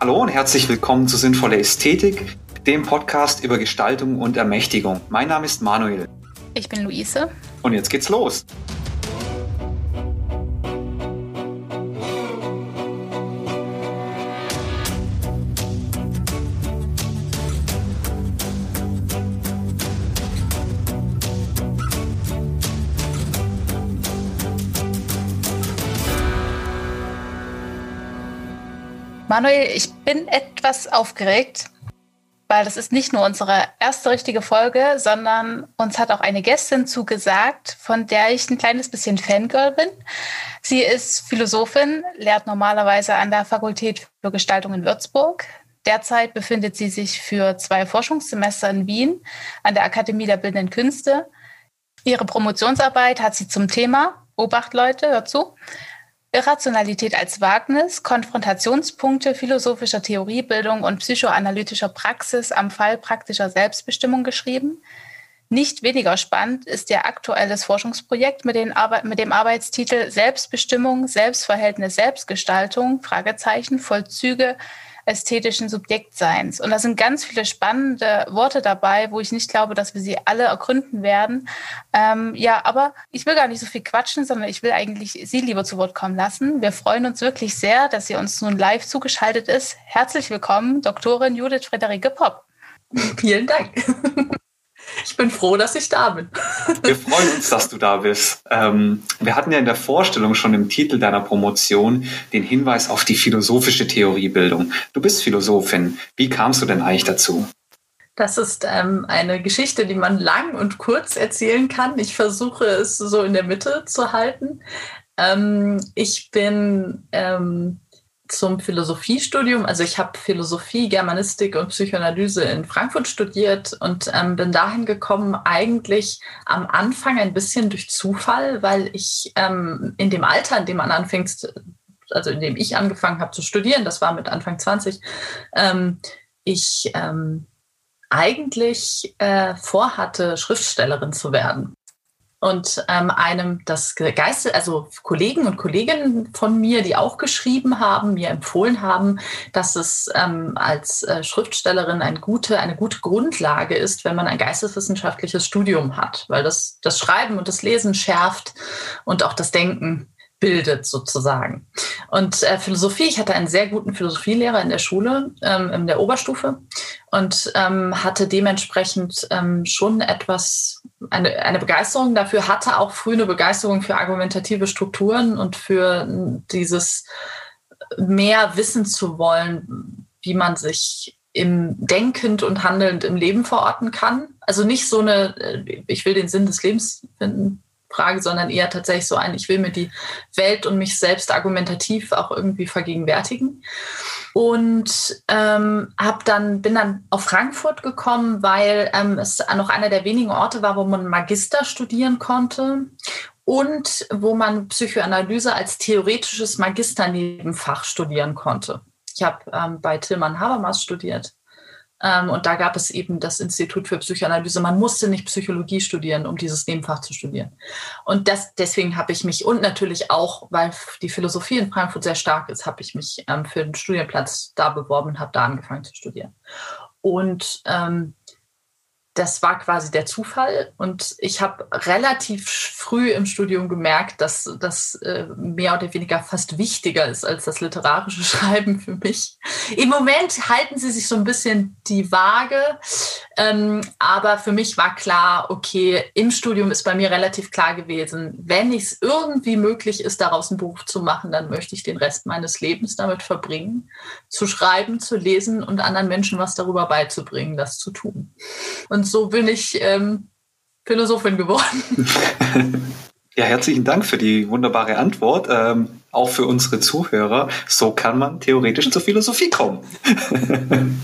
Hallo und herzlich willkommen zu Sinnvolle Ästhetik, dem Podcast über Gestaltung und Ermächtigung. Mein Name ist Manuel. Ich bin Luise. Und jetzt geht's los. Manuel, ich bin etwas aufgeregt, weil das ist nicht nur unsere erste richtige Folge, sondern uns hat auch eine Gästin zugesagt, von der ich ein kleines bisschen Fangirl bin. Sie ist Philosophin, lehrt normalerweise an der Fakultät für Gestaltung in Würzburg. Derzeit befindet sie sich für zwei Forschungssemester in Wien an der Akademie der Bildenden Künste. Ihre Promotionsarbeit hat sie zum Thema, Obacht Leute, hört zu, Irrationalität als Wagnis, Konfrontationspunkte philosophischer Theoriebildung und psychoanalytischer Praxis am Fall praktischer Selbstbestimmung geschrieben. Nicht weniger spannend ist ihr aktuelles Forschungsprojekt mit, mit, dem Arbeitstitel Selbstbestimmung, Selbstverhältnis, Selbstgestaltung, Fragezeichen, Vollzüge ästhetischen Subjektseins. Und da sind ganz viele spannende Worte dabei, wo ich nicht glaube, dass wir sie alle ergründen werden. Ähm, ja, aber ich will gar nicht so viel quatschen, sondern ich will eigentlich Sie lieber zu Wort kommen lassen. Wir freuen uns wirklich sehr, dass sie uns nun live zugeschaltet ist. Herzlich willkommen, Doktorin Judith Friederike Popp. Vielen Dank. Ich bin froh, dass ich da bin. Wir freuen uns, dass du da bist. Ähm, wir hatten ja in der Vorstellung schon im Titel deiner Promotion den Hinweis auf die philosophische Theoriebildung. Du bist Philosophin. Wie kamst du denn eigentlich dazu? Das ist ähm, eine Geschichte, die man lang und kurz erzählen kann. Ich versuche es so in der Mitte zu halten. Ähm, ich bin ähm, zum Philosophiestudium. Also ich habe Philosophie, Germanistik und Psychoanalyse in Frankfurt studiert und ähm, bin dahin gekommen eigentlich am Anfang ein bisschen durch Zufall, weil ich ähm, in dem Alter, in dem man anfängt, also in dem ich angefangen habe zu studieren, das war mit Anfang 20, ähm, ich ähm, eigentlich äh, vorhatte, Schriftstellerin zu werden und ähm, einem das Geiste, also Kollegen und Kolleginnen von mir, die auch geschrieben haben, mir empfohlen haben, dass es ähm, als äh, Schriftstellerin eine gute, eine gute Grundlage ist, wenn man ein geisteswissenschaftliches Studium hat, weil das das Schreiben und das Lesen schärft und auch das Denken bildet sozusagen. Und äh, Philosophie, ich hatte einen sehr guten Philosophielehrer in der Schule, ähm, in der Oberstufe und ähm, hatte dementsprechend ähm, schon etwas, eine, eine Begeisterung dafür, hatte auch früh eine Begeisterung für argumentative Strukturen und für dieses mehr wissen zu wollen, wie man sich im denkend und handelnd im Leben verorten kann. Also nicht so eine, äh, ich will den Sinn des Lebens finden, Frage, sondern eher tatsächlich so ein, ich will mir die Welt und mich selbst argumentativ auch irgendwie vergegenwärtigen. Und ähm, hab dann, bin dann auf Frankfurt gekommen, weil ähm, es noch einer der wenigen Orte war, wo man Magister studieren konnte und wo man Psychoanalyse als theoretisches Magisternebenfach studieren konnte. Ich habe ähm, bei Tillmann Habermas studiert und da gab es eben das Institut für Psychoanalyse. Man musste nicht Psychologie studieren, um dieses Nebenfach zu studieren. Und das, deswegen habe ich mich, und natürlich auch, weil die Philosophie in Frankfurt sehr stark ist, habe ich mich ähm, für den Studienplatz da beworben und habe da angefangen zu studieren. Und ähm, das war quasi der Zufall. Und ich habe relativ früh im Studium gemerkt, dass das äh, mehr oder weniger fast wichtiger ist als das literarische Schreiben für mich. Im Moment halten sie sich so ein bisschen die Waage. Ähm, aber für mich war klar, okay, im Studium ist bei mir relativ klar gewesen, wenn es irgendwie möglich ist, daraus ein Buch zu machen, dann möchte ich den Rest meines Lebens damit verbringen, zu schreiben, zu lesen und anderen Menschen was darüber beizubringen, das zu tun. Und so bin ich ähm, Philosophin geworden. Ja, herzlichen Dank für die wunderbare Antwort. Ähm, auch für unsere Zuhörer. So kann man theoretisch zur Philosophie kommen.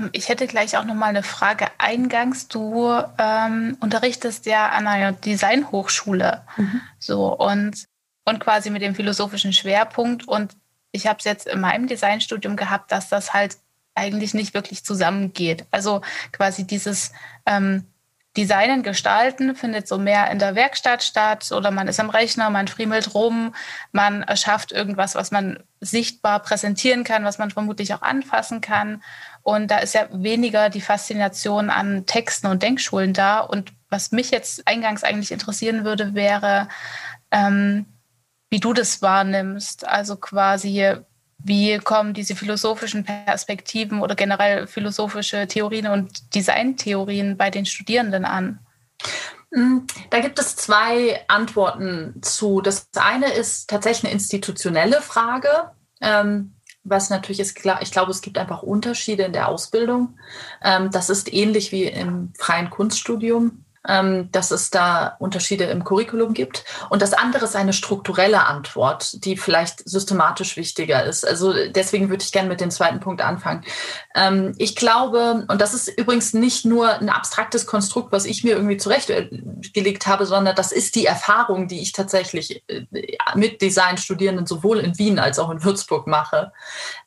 Ähm, ich hätte gleich auch noch mal eine Frage eingangs. Du ähm, unterrichtest ja an einer Designhochschule, mhm. so und und quasi mit dem philosophischen Schwerpunkt. Und ich habe es jetzt in meinem Designstudium gehabt, dass das halt eigentlich nicht wirklich zusammengeht. Also quasi dieses ähm, Designen, Gestalten findet so mehr in der Werkstatt statt oder man ist am Rechner, man friemelt rum, man erschafft irgendwas, was man sichtbar präsentieren kann, was man vermutlich auch anfassen kann. Und da ist ja weniger die Faszination an Texten und Denkschulen da. Und was mich jetzt eingangs eigentlich interessieren würde, wäre, ähm, wie du das wahrnimmst. Also quasi, wie kommen diese philosophischen Perspektiven oder generell philosophische Theorien und Designtheorien bei den Studierenden an? Hm, da gibt es zwei Antworten zu. Das eine ist tatsächlich eine institutionelle Frage. Ähm, was natürlich ist klar, ich glaube, es gibt einfach Unterschiede in der Ausbildung. Ähm, das ist ähnlich wie im freien Kunststudium dass es da Unterschiede im Curriculum gibt. Und das andere ist eine strukturelle Antwort, die vielleicht systematisch wichtiger ist. Also deswegen würde ich gerne mit dem zweiten Punkt anfangen. Ähm, ich glaube, und das ist übrigens nicht nur ein abstraktes Konstrukt, was ich mir irgendwie zurechtgelegt habe, sondern das ist die Erfahrung, die ich tatsächlich äh, mit Designstudierenden sowohl in Wien als auch in Würzburg mache.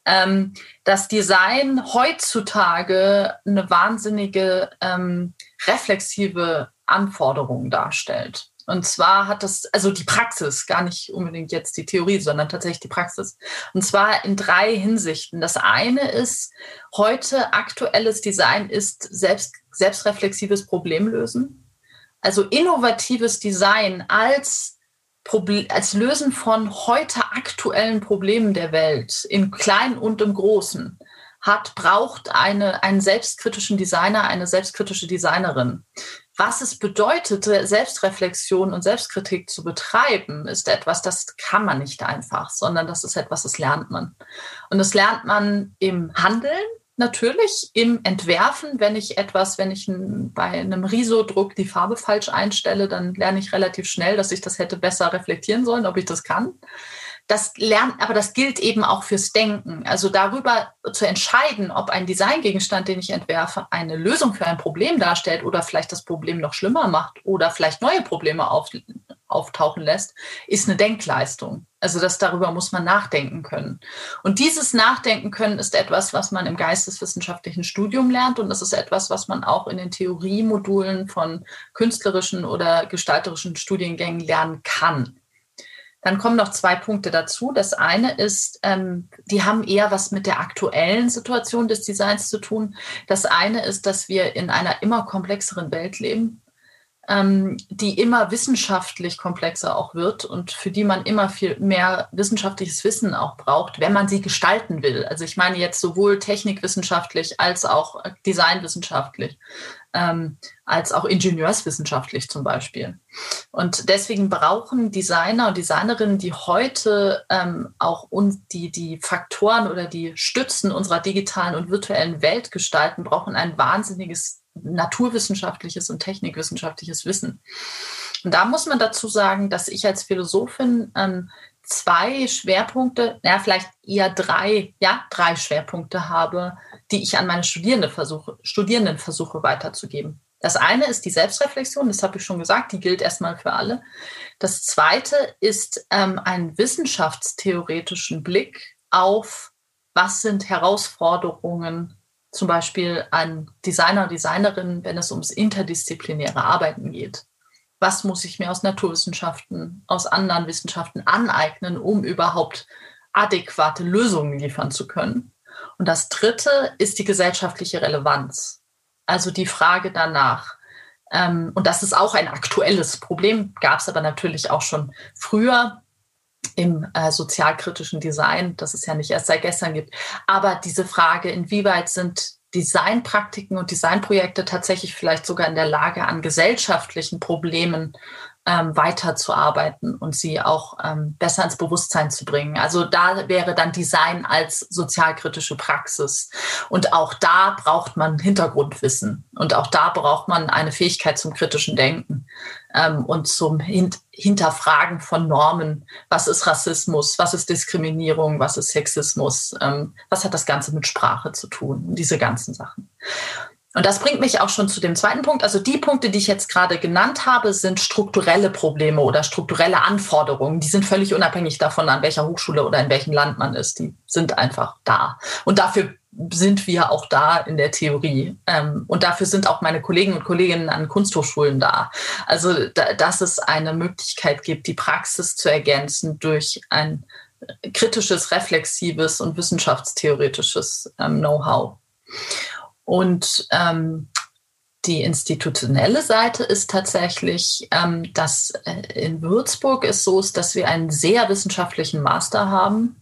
Ähm, dass Design heutzutage eine wahnsinnige ähm, reflexive Anforderung darstellt. Und zwar hat das, also die Praxis, gar nicht unbedingt jetzt die Theorie, sondern tatsächlich die Praxis. Und zwar in drei Hinsichten. Das eine ist, heute aktuelles Design ist selbst, selbstreflexives Problemlösen. Also innovatives Design als, als Lösen von heute aktuellen Problemen der Welt, im Kleinen und im Großen hat, braucht eine, einen selbstkritischen Designer, eine selbstkritische Designerin. Was es bedeutet, Selbstreflexion und Selbstkritik zu betreiben, ist etwas, das kann man nicht einfach, sondern das ist etwas, das lernt man. Und das lernt man im Handeln, natürlich im Entwerfen, wenn ich etwas, wenn ich bei einem Riso-Druck die Farbe falsch einstelle, dann lerne ich relativ schnell, dass ich das hätte besser reflektieren sollen, ob ich das kann. Das lernt, aber das gilt eben auch fürs Denken. Also darüber zu entscheiden, ob ein Designgegenstand, den ich entwerfe, eine Lösung für ein Problem darstellt oder vielleicht das Problem noch schlimmer macht oder vielleicht neue Probleme auf, auftauchen lässt, ist eine Denkleistung. Also das darüber muss man nachdenken können. Und dieses Nachdenken können ist etwas, was man im geisteswissenschaftlichen Studium lernt und das ist etwas, was man auch in den Theoriemodulen von künstlerischen oder gestalterischen Studiengängen lernen kann. Dann kommen noch zwei Punkte dazu. Das eine ist, ähm, die haben eher was mit der aktuellen Situation des Designs zu tun. Das eine ist, dass wir in einer immer komplexeren Welt leben, ähm, die immer wissenschaftlich komplexer auch wird und für die man immer viel mehr wissenschaftliches Wissen auch braucht, wenn man sie gestalten will. Also ich meine jetzt sowohl technikwissenschaftlich als auch designwissenschaftlich ähm, als auch ingenieurswissenschaftlich zum Beispiel. Und deswegen brauchen Designer und Designerinnen, die heute ähm, auch uns die, die Faktoren oder die Stützen unserer digitalen und virtuellen Welt gestalten, brauchen ein wahnsinniges naturwissenschaftliches und technikwissenschaftliches Wissen. Und da muss man dazu sagen, dass ich als Philosophin ähm, zwei Schwerpunkte, ja, vielleicht eher drei, ja, drei Schwerpunkte habe, die ich an meine Studierende versuche, Studierenden versuche weiterzugeben. Das eine ist die Selbstreflexion, das habe ich schon gesagt, die gilt erstmal für alle. Das zweite ist ähm, einen wissenschaftstheoretischen Blick auf, was sind Herausforderungen zum Beispiel an Designer, Designerinnen, wenn es ums interdisziplinäre Arbeiten geht was muss ich mir aus Naturwissenschaften, aus anderen Wissenschaften aneignen, um überhaupt adäquate Lösungen liefern zu können. Und das Dritte ist die gesellschaftliche Relevanz. Also die Frage danach. Ähm, und das ist auch ein aktuelles Problem, gab es aber natürlich auch schon früher im äh, sozialkritischen Design, das es ja nicht erst seit gestern gibt. Aber diese Frage, inwieweit sind Designpraktiken und Designprojekte tatsächlich vielleicht sogar in der Lage, an gesellschaftlichen Problemen ähm, weiterzuarbeiten und sie auch ähm, besser ins Bewusstsein zu bringen. Also da wäre dann Design als sozialkritische Praxis. Und auch da braucht man Hintergrundwissen. Und auch da braucht man eine Fähigkeit zum kritischen Denken ähm, und zum Hint Hinterfragen von Normen. Was ist Rassismus? Was ist Diskriminierung? Was ist Sexismus? Ähm, was hat das Ganze mit Sprache zu tun? Diese ganzen Sachen. Und das bringt mich auch schon zu dem zweiten Punkt. Also die Punkte, die ich jetzt gerade genannt habe, sind strukturelle Probleme oder strukturelle Anforderungen. Die sind völlig unabhängig davon, an welcher Hochschule oder in welchem Land man ist. Die sind einfach da. Und dafür sind wir auch da in der Theorie. Ähm, und dafür sind auch meine Kollegen und Kolleginnen an Kunsthochschulen da. Also, da, dass es eine Möglichkeit gibt, die Praxis zu ergänzen durch ein kritisches, reflexives und wissenschaftstheoretisches ähm, Know-how. Und ähm, die institutionelle Seite ist tatsächlich, ähm, dass äh, in Würzburg es so ist, dass wir einen sehr wissenschaftlichen Master haben,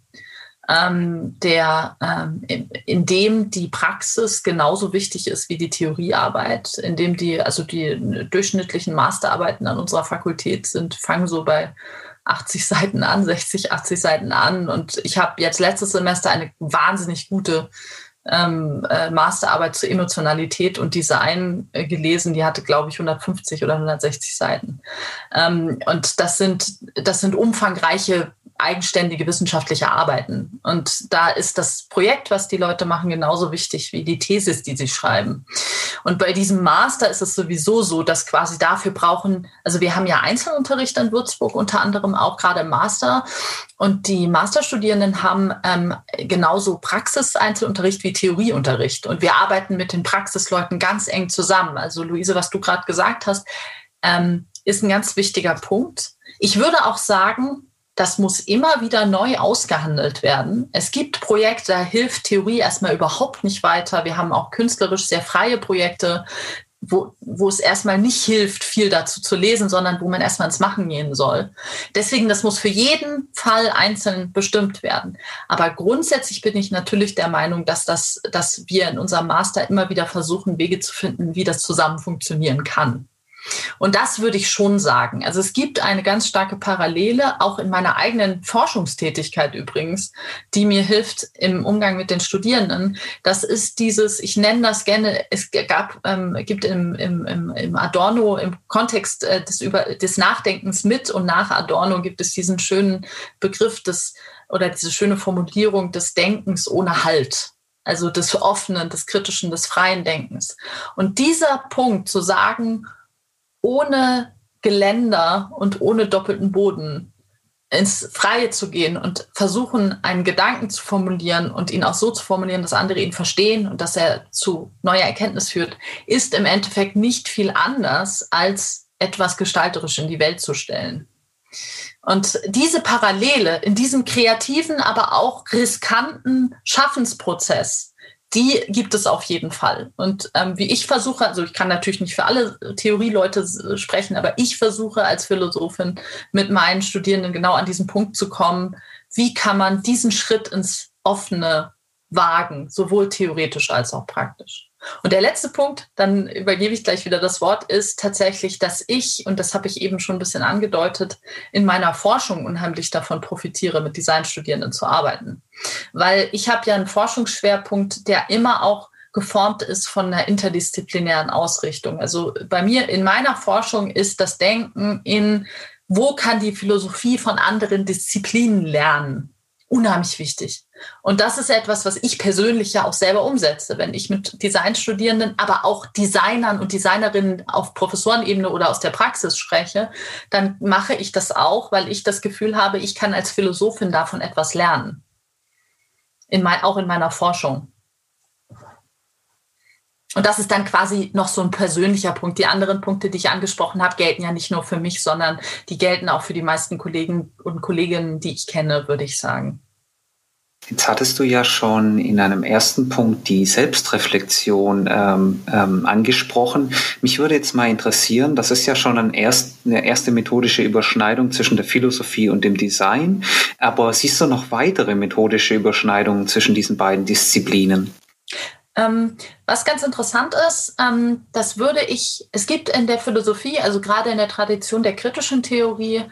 ähm, der, ähm, in, in, dem die Praxis genauso wichtig ist wie die Theoriearbeit, in dem die, also die durchschnittlichen Masterarbeiten an unserer Fakultät sind, fangen so bei 80 Seiten an, 60, 80 Seiten an. Und ich habe jetzt letztes Semester eine wahnsinnig gute ähm, äh, Masterarbeit zur Emotionalität und Design äh, gelesen. Die hatte, glaube ich, 150 oder 160 Seiten. Ähm, und das sind, das sind umfangreiche eigenständige wissenschaftliche Arbeiten. Und da ist das Projekt, was die Leute machen, genauso wichtig wie die Thesis, die sie schreiben. Und bei diesem Master ist es sowieso so, dass quasi dafür brauchen, also wir haben ja Einzelunterricht in Würzburg, unter anderem auch gerade im Master. Und die Masterstudierenden haben ähm, genauso Praxis-Einzelunterricht wie Theorieunterricht. Und wir arbeiten mit den Praxisleuten ganz eng zusammen. Also Luise, was du gerade gesagt hast, ähm, ist ein ganz wichtiger Punkt. Ich würde auch sagen, das muss immer wieder neu ausgehandelt werden. Es gibt Projekte, da hilft Theorie erstmal überhaupt nicht weiter. Wir haben auch künstlerisch sehr freie Projekte, wo, wo es erstmal nicht hilft, viel dazu zu lesen, sondern wo man erstmal ins Machen gehen soll. Deswegen, das muss für jeden Fall einzeln bestimmt werden. Aber grundsätzlich bin ich natürlich der Meinung, dass, das, dass wir in unserem Master immer wieder versuchen, Wege zu finden, wie das zusammen funktionieren kann. Und das würde ich schon sagen. Also es gibt eine ganz starke Parallele, auch in meiner eigenen Forschungstätigkeit übrigens, die mir hilft im Umgang mit den Studierenden. Das ist dieses, ich nenne das gerne, es gab, ähm, gibt im, im, im Adorno, im Kontext äh, des, Über, des Nachdenkens mit und nach Adorno gibt es diesen schönen Begriff des oder diese schöne Formulierung des Denkens ohne Halt also des offenen, des kritischen, des freien Denkens. Und dieser Punkt zu sagen, ohne Geländer und ohne doppelten Boden ins Freie zu gehen und versuchen, einen Gedanken zu formulieren und ihn auch so zu formulieren, dass andere ihn verstehen und dass er zu neuer Erkenntnis führt, ist im Endeffekt nicht viel anders, als etwas gestalterisch in die Welt zu stellen. Und diese Parallele in diesem kreativen, aber auch riskanten Schaffensprozess, die gibt es auf jeden Fall. Und ähm, wie ich versuche, also ich kann natürlich nicht für alle Theorieleute sprechen, aber ich versuche als Philosophin mit meinen Studierenden genau an diesen Punkt zu kommen, wie kann man diesen Schritt ins offene wagen, sowohl theoretisch als auch praktisch. Und der letzte Punkt, dann übergebe ich gleich wieder das Wort, ist tatsächlich, dass ich, und das habe ich eben schon ein bisschen angedeutet, in meiner Forschung unheimlich davon profitiere, mit Designstudierenden zu arbeiten. Weil ich habe ja einen Forschungsschwerpunkt, der immer auch geformt ist von einer interdisziplinären Ausrichtung. Also bei mir in meiner Forschung ist das Denken in, wo kann die Philosophie von anderen Disziplinen lernen, unheimlich wichtig. Und das ist etwas, was ich persönlich ja auch selber umsetze, wenn ich mit Designstudierenden, aber auch Designern und Designerinnen auf Professorenebene oder aus der Praxis spreche, dann mache ich das auch, weil ich das Gefühl habe, ich kann als Philosophin davon etwas lernen. In mein, auch in meiner Forschung. Und das ist dann quasi noch so ein persönlicher Punkt. Die anderen Punkte, die ich angesprochen habe, gelten ja nicht nur für mich, sondern die gelten auch für die meisten Kollegen und Kolleginnen, die ich kenne, würde ich sagen. Jetzt hattest du ja schon in einem ersten Punkt die Selbstreflexion ähm, ähm, angesprochen. Mich würde jetzt mal interessieren, das ist ja schon ein erst, eine erste methodische Überschneidung zwischen der Philosophie und dem Design. Aber siehst du noch weitere methodische Überschneidungen zwischen diesen beiden Disziplinen? Ähm, was ganz interessant ist, ähm, das würde ich, es gibt in der Philosophie, also gerade in der Tradition der kritischen Theorie,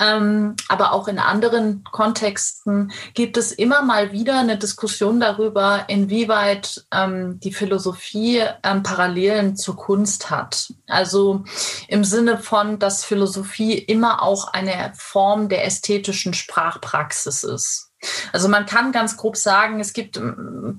ähm, aber auch in anderen Kontexten gibt es immer mal wieder eine Diskussion darüber, inwieweit ähm, die Philosophie ähm, Parallelen zur Kunst hat. Also im Sinne von, dass Philosophie immer auch eine Form der ästhetischen Sprachpraxis ist. Also man kann ganz grob sagen, es gibt, ähm,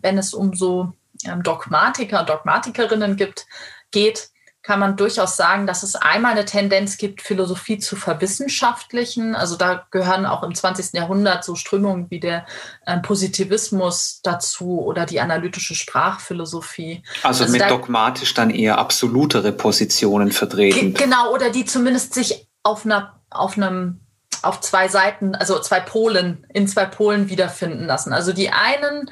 wenn es um so ähm, Dogmatiker, Dogmatikerinnen gibt, geht, kann man durchaus sagen, dass es einmal eine Tendenz gibt, Philosophie zu verwissenschaftlichen. Also da gehören auch im 20. Jahrhundert so Strömungen wie der äh, Positivismus dazu oder die analytische Sprachphilosophie. Also, also mit da, dogmatisch dann eher absolutere Positionen vertreten. Genau, oder die zumindest sich auf einer auf einem auf zwei Seiten, also zwei Polen, in zwei Polen wiederfinden lassen. Also die einen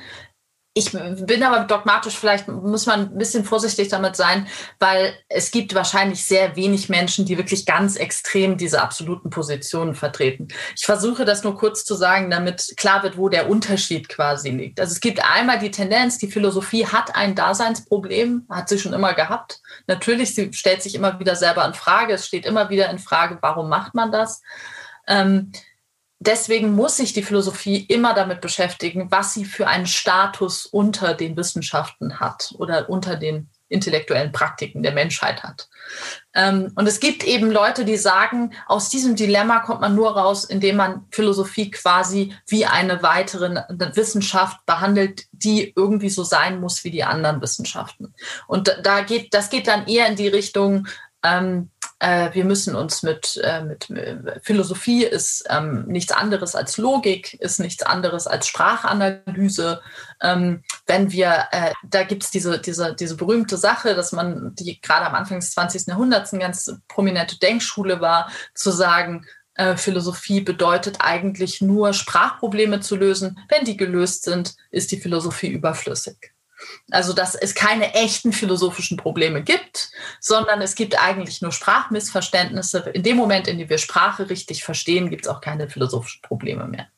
ich bin aber dogmatisch, vielleicht muss man ein bisschen vorsichtig damit sein, weil es gibt wahrscheinlich sehr wenig Menschen, die wirklich ganz extrem diese absoluten Positionen vertreten. Ich versuche das nur kurz zu sagen, damit klar wird, wo der Unterschied quasi liegt. Also es gibt einmal die Tendenz, die Philosophie hat ein Daseinsproblem, hat sie schon immer gehabt. Natürlich, sie stellt sich immer wieder selber in Frage. Es steht immer wieder in Frage, warum macht man das? Ähm, deswegen muss sich die Philosophie immer damit beschäftigen, was sie für einen Status unter den Wissenschaften hat oder unter den intellektuellen Praktiken der Menschheit hat. Ähm, und es gibt eben Leute, die sagen, aus diesem Dilemma kommt man nur raus, indem man Philosophie quasi wie eine weitere Wissenschaft behandelt, die irgendwie so sein muss wie die anderen Wissenschaften. Und da geht, das geht dann eher in die Richtung, ähm, äh, wir müssen uns mit, äh, mit, mit Philosophie ist ähm, nichts anderes als Logik, ist nichts anderes als Sprachanalyse. Ähm, wenn wir, äh, da gibt es diese, diese, diese berühmte Sache, dass man, die gerade am Anfang des 20. Jahrhunderts eine ganz prominente Denkschule war, zu sagen, äh, Philosophie bedeutet eigentlich nur Sprachprobleme zu lösen. Wenn die gelöst sind, ist die Philosophie überflüssig. Also, dass es keine echten philosophischen Probleme gibt, sondern es gibt eigentlich nur Sprachmissverständnisse. In dem Moment, in dem wir Sprache richtig verstehen, gibt es auch keine philosophischen Probleme mehr.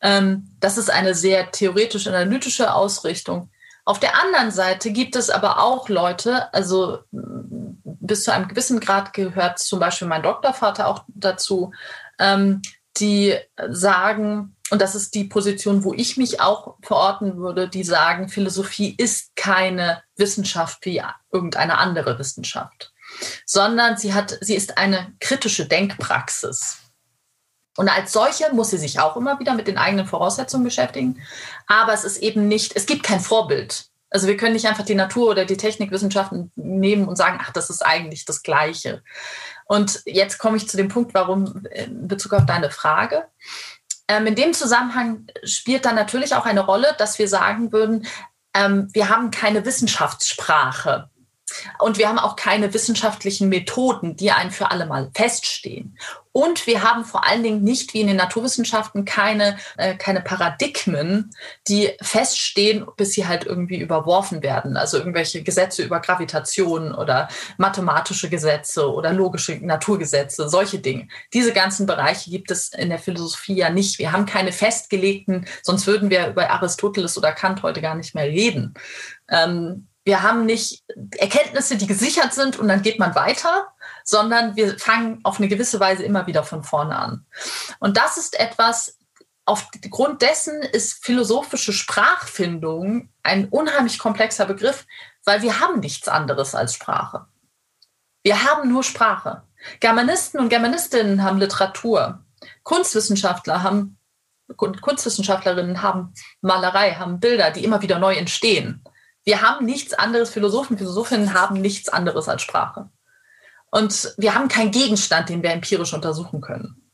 Ähm, das ist eine sehr theoretisch-analytische Ausrichtung. Auf der anderen Seite gibt es aber auch Leute, also bis zu einem gewissen Grad gehört zum Beispiel mein Doktorvater auch dazu, ähm, die sagen, und das ist die Position, wo ich mich auch verorten würde, die sagen, Philosophie ist keine Wissenschaft wie irgendeine andere Wissenschaft, sondern sie hat, sie ist eine kritische Denkpraxis. Und als solche muss sie sich auch immer wieder mit den eigenen Voraussetzungen beschäftigen. Aber es ist eben nicht, es gibt kein Vorbild. Also wir können nicht einfach die Natur- oder die Technikwissenschaften nehmen und sagen, ach, das ist eigentlich das Gleiche. Und jetzt komme ich zu dem Punkt, warum in Bezug auf deine Frage. Ähm, in dem Zusammenhang spielt dann natürlich auch eine Rolle, dass wir sagen würden, ähm, wir haben keine Wissenschaftssprache. Und wir haben auch keine wissenschaftlichen Methoden, die einen für alle Mal feststehen. Und wir haben vor allen Dingen nicht wie in den Naturwissenschaften keine, äh, keine Paradigmen, die feststehen, bis sie halt irgendwie überworfen werden. Also irgendwelche Gesetze über Gravitation oder mathematische Gesetze oder logische Naturgesetze, solche Dinge. Diese ganzen Bereiche gibt es in der Philosophie ja nicht. Wir haben keine festgelegten, sonst würden wir über Aristoteles oder Kant heute gar nicht mehr reden. Ähm, wir haben nicht Erkenntnisse, die gesichert sind und dann geht man weiter, sondern wir fangen auf eine gewisse Weise immer wieder von vorne an. Und das ist etwas, aufgrund dessen ist philosophische Sprachfindung ein unheimlich komplexer Begriff, weil wir haben nichts anderes als Sprache. Wir haben nur Sprache. Germanisten und Germanistinnen haben Literatur. Kunstwissenschaftler haben Kunstwissenschaftlerinnen haben Malerei, haben Bilder, die immer wieder neu entstehen. Wir haben nichts anderes, Philosophen, Philosophinnen haben nichts anderes als Sprache. Und wir haben keinen Gegenstand, den wir empirisch untersuchen können.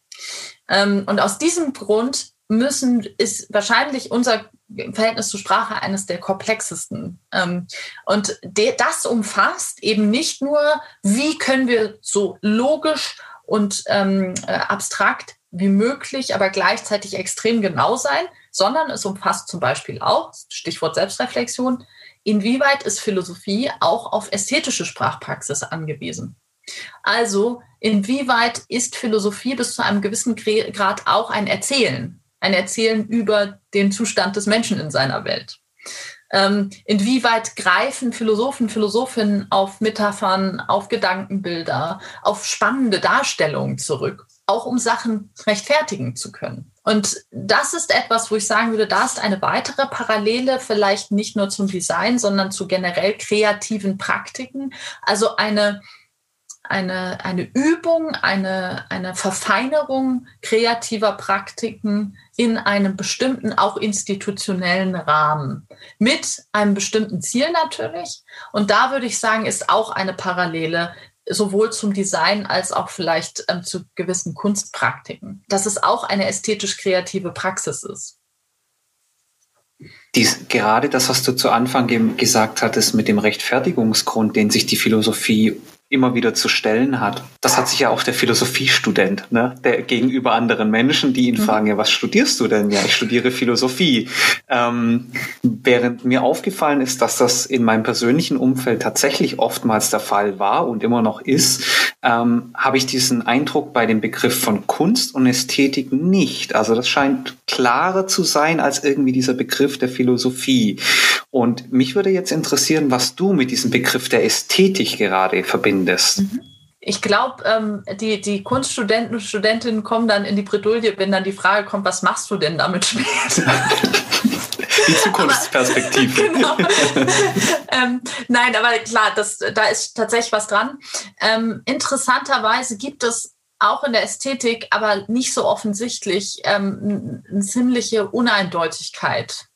Ähm, und aus diesem Grund müssen, ist wahrscheinlich unser Verhältnis zur Sprache eines der komplexesten. Ähm, und das umfasst eben nicht nur, wie können wir so logisch und ähm, äh, abstrakt wie möglich, aber gleichzeitig extrem genau sein, sondern es umfasst zum Beispiel auch, Stichwort Selbstreflexion, inwieweit ist Philosophie auch auf ästhetische Sprachpraxis angewiesen? Also, inwieweit ist Philosophie bis zu einem gewissen Grad auch ein Erzählen, ein Erzählen über den Zustand des Menschen in seiner Welt? Ähm, inwieweit greifen Philosophen, Philosophinnen auf Metaphern, auf Gedankenbilder, auf spannende Darstellungen zurück, auch um Sachen rechtfertigen zu können? Und das ist etwas, wo ich sagen würde, da ist eine weitere Parallele vielleicht nicht nur zum Design, sondern zu generell kreativen Praktiken. Also eine, eine, eine Übung, eine, eine Verfeinerung kreativer Praktiken in einem bestimmten, auch institutionellen Rahmen. Mit einem bestimmten Ziel natürlich. Und da würde ich sagen, ist auch eine Parallele sowohl zum Design als auch vielleicht ähm, zu gewissen Kunstpraktiken. Dass es auch eine ästhetisch-kreative Praxis ist. Dies, gerade das, was du zu Anfang gesagt hattest mit dem Rechtfertigungsgrund, den sich die Philosophie immer wieder zu stellen hat. Das hat sich ja auch der Philosophiestudent, ne? der gegenüber anderen Menschen, die ihn mhm. fragen, ja, was studierst du denn? Ja, ich studiere Philosophie. Ähm, während mir aufgefallen ist, dass das in meinem persönlichen Umfeld tatsächlich oftmals der Fall war und immer noch ist, ähm, habe ich diesen Eindruck bei dem Begriff von Kunst und Ästhetik nicht. Also das scheint klarer zu sein als irgendwie dieser Begriff der Philosophie. Und mich würde jetzt interessieren, was du mit diesem Begriff der Ästhetik gerade verbindest findest. Mhm. Ich glaube, ähm, die, die Kunststudenten und Studentinnen kommen dann in die Bredouille, wenn dann die Frage kommt, was machst du denn damit später? Die Zukunftsperspektive. genau. ähm, nein, aber klar, das, da ist tatsächlich was dran. Ähm, interessanterweise gibt es auch in der Ästhetik, aber nicht so offensichtlich, ähm, eine ziemliche Uneindeutigkeit.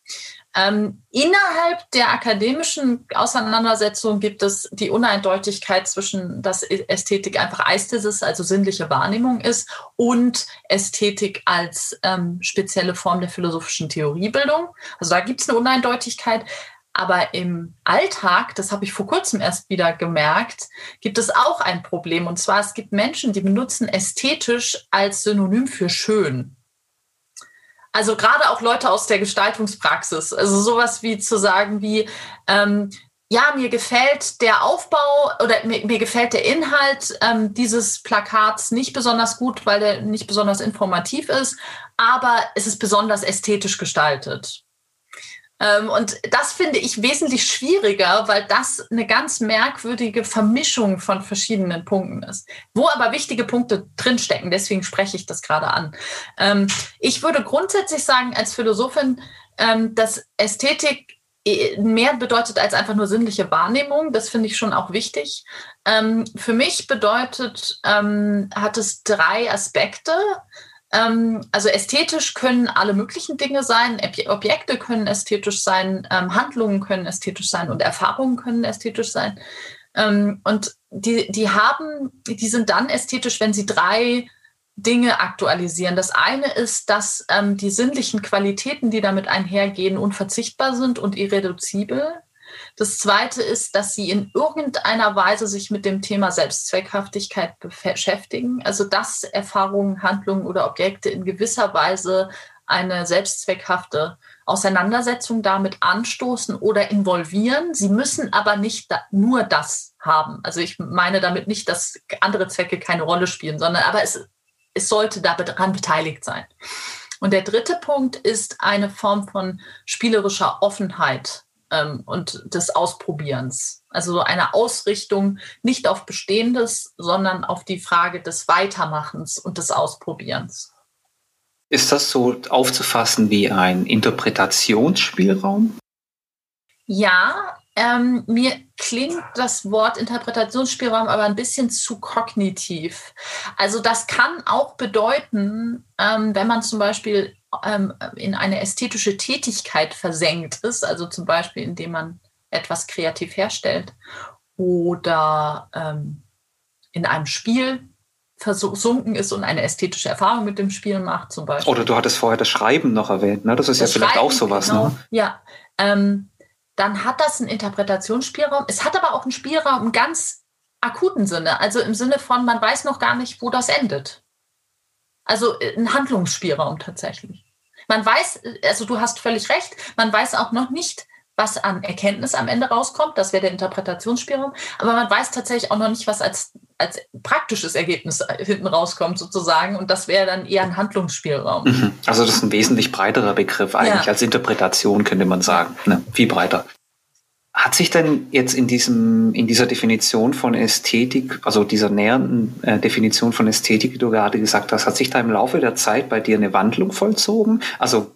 Ähm, innerhalb der akademischen Auseinandersetzung gibt es die Uneindeutigkeit zwischen, dass Ästhetik einfach Eisthesis, also sinnliche Wahrnehmung ist, und Ästhetik als ähm, spezielle Form der philosophischen Theoriebildung. Also da gibt es eine Uneindeutigkeit. Aber im Alltag, das habe ich vor kurzem erst wieder gemerkt, gibt es auch ein Problem. Und zwar, es gibt Menschen, die benutzen ästhetisch als Synonym für schön. Also gerade auch Leute aus der Gestaltungspraxis. Also sowas wie zu sagen wie, ähm, ja, mir gefällt der Aufbau oder mir, mir gefällt der Inhalt ähm, dieses Plakats nicht besonders gut, weil der nicht besonders informativ ist, aber es ist besonders ästhetisch gestaltet. Ähm, und das finde ich wesentlich schwieriger, weil das eine ganz merkwürdige Vermischung von verschiedenen Punkten ist, wo aber wichtige Punkte drinstecken. Deswegen spreche ich das gerade an. Ähm, ich würde grundsätzlich sagen, als Philosophin, ähm, dass Ästhetik äh, mehr bedeutet als einfach nur sinnliche Wahrnehmung. Das finde ich schon auch wichtig. für mich bedeutet, hat es drei Aspekte. Ähm, also ästhetisch können alle möglichen Dinge sein. Objekte können ästhetisch sein, ähm, Handlungen können ästhetisch sein und Erfahrungen können ästhetisch sein. Ähm, und die, die haben, die sind dann ästhetisch, wenn sie drei Dinge aktualisieren. Das eine ist, dass die sinnlichen Qualitäten, die damit einhergehen, unverzichtbar sind und irreduzibel. Das Zweite ist, dass sie in irgendeiner Weise sich mit dem Thema Selbstzweckhaftigkeit beschäftigen. Also dass Erfahrungen, Handlungen oder Objekte in gewisser Weise eine selbstzweckhafte Auseinandersetzung damit anstoßen oder involvieren. Sie müssen aber nicht da, nur das haben. Also ich meine damit nicht, dass andere Zwecke keine Rolle spielen, sondern aber es, es sollte daran beteiligt sein. Und der dritte Punkt ist eine Form von spielerischer Offenheit ähm, und des Ausprobierens. Also eine Ausrichtung nicht auf Bestehendes, sondern auf die Frage des Weitermachens und des Ausprobierens. Ist das so aufzufassen wie ein Interpretationsspielraum? Ja, ähm, mir klingt das Wort Interpretationsspielraum aber ein bisschen zu kognitiv. Also das kann auch bedeuten, ähm, wenn man zum Beispiel ähm, in eine ästhetische Tätigkeit versenkt ist, also zum Beispiel indem man etwas kreativ herstellt oder ähm, in einem Spiel versunken ist und eine ästhetische Erfahrung mit dem Spiel macht, zum Beispiel. Oder du hattest vorher das Schreiben noch erwähnt, ne? Das ist das ja vielleicht auch sowas, genau. ne? Ja. Ähm, dann hat das einen Interpretationsspielraum. Es hat aber auch einen Spielraum im ganz akuten Sinne, also im Sinne von, man weiß noch gar nicht, wo das endet. Also äh, ein Handlungsspielraum tatsächlich. Man weiß, also du hast völlig recht, man weiß auch noch nicht, was an Erkenntnis am Ende rauskommt. Das wäre der Interpretationsspielraum. Aber man weiß tatsächlich auch noch nicht, was als, als praktisches Ergebnis hinten rauskommt, sozusagen. Und das wäre dann eher ein Handlungsspielraum. Mhm. Also das ist ein wesentlich breiterer Begriff eigentlich ja. als Interpretation, könnte man sagen. Ne? Viel breiter. Hat sich denn jetzt in diesem, in dieser Definition von Ästhetik, also dieser nähernden äh, Definition von Ästhetik, die du gerade gesagt hast, hat sich da im Laufe der Zeit bei dir eine Wandlung vollzogen? Also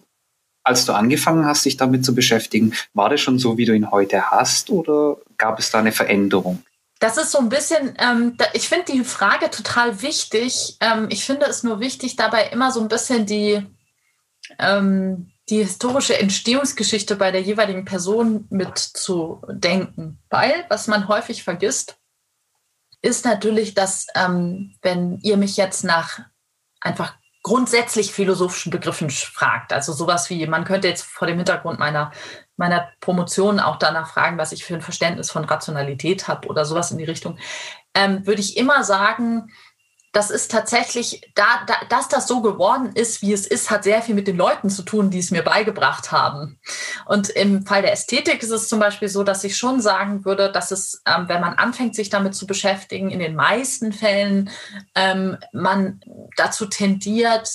als du angefangen hast, dich damit zu beschäftigen, war das schon so, wie du ihn heute hast oder gab es da eine Veränderung? Das ist so ein bisschen, ähm, ich finde die Frage total wichtig. Ähm, ich finde es nur wichtig, dabei immer so ein bisschen die, ähm, die historische Entstehungsgeschichte bei der jeweiligen Person mitzudenken. Weil, was man häufig vergisst, ist natürlich, dass ähm, wenn ihr mich jetzt nach einfach grundsätzlich philosophischen Begriffen fragt, also sowas wie, man könnte jetzt vor dem Hintergrund meiner, meiner Promotion auch danach fragen, was ich für ein Verständnis von Rationalität habe oder sowas in die Richtung, ähm, würde ich immer sagen, das ist tatsächlich, da, da, dass das so geworden ist, wie es ist, hat sehr viel mit den Leuten zu tun, die es mir beigebracht haben. Und im Fall der Ästhetik ist es zum Beispiel so, dass ich schon sagen würde, dass es, ähm, wenn man anfängt, sich damit zu beschäftigen, in den meisten Fällen ähm, man dazu tendiert,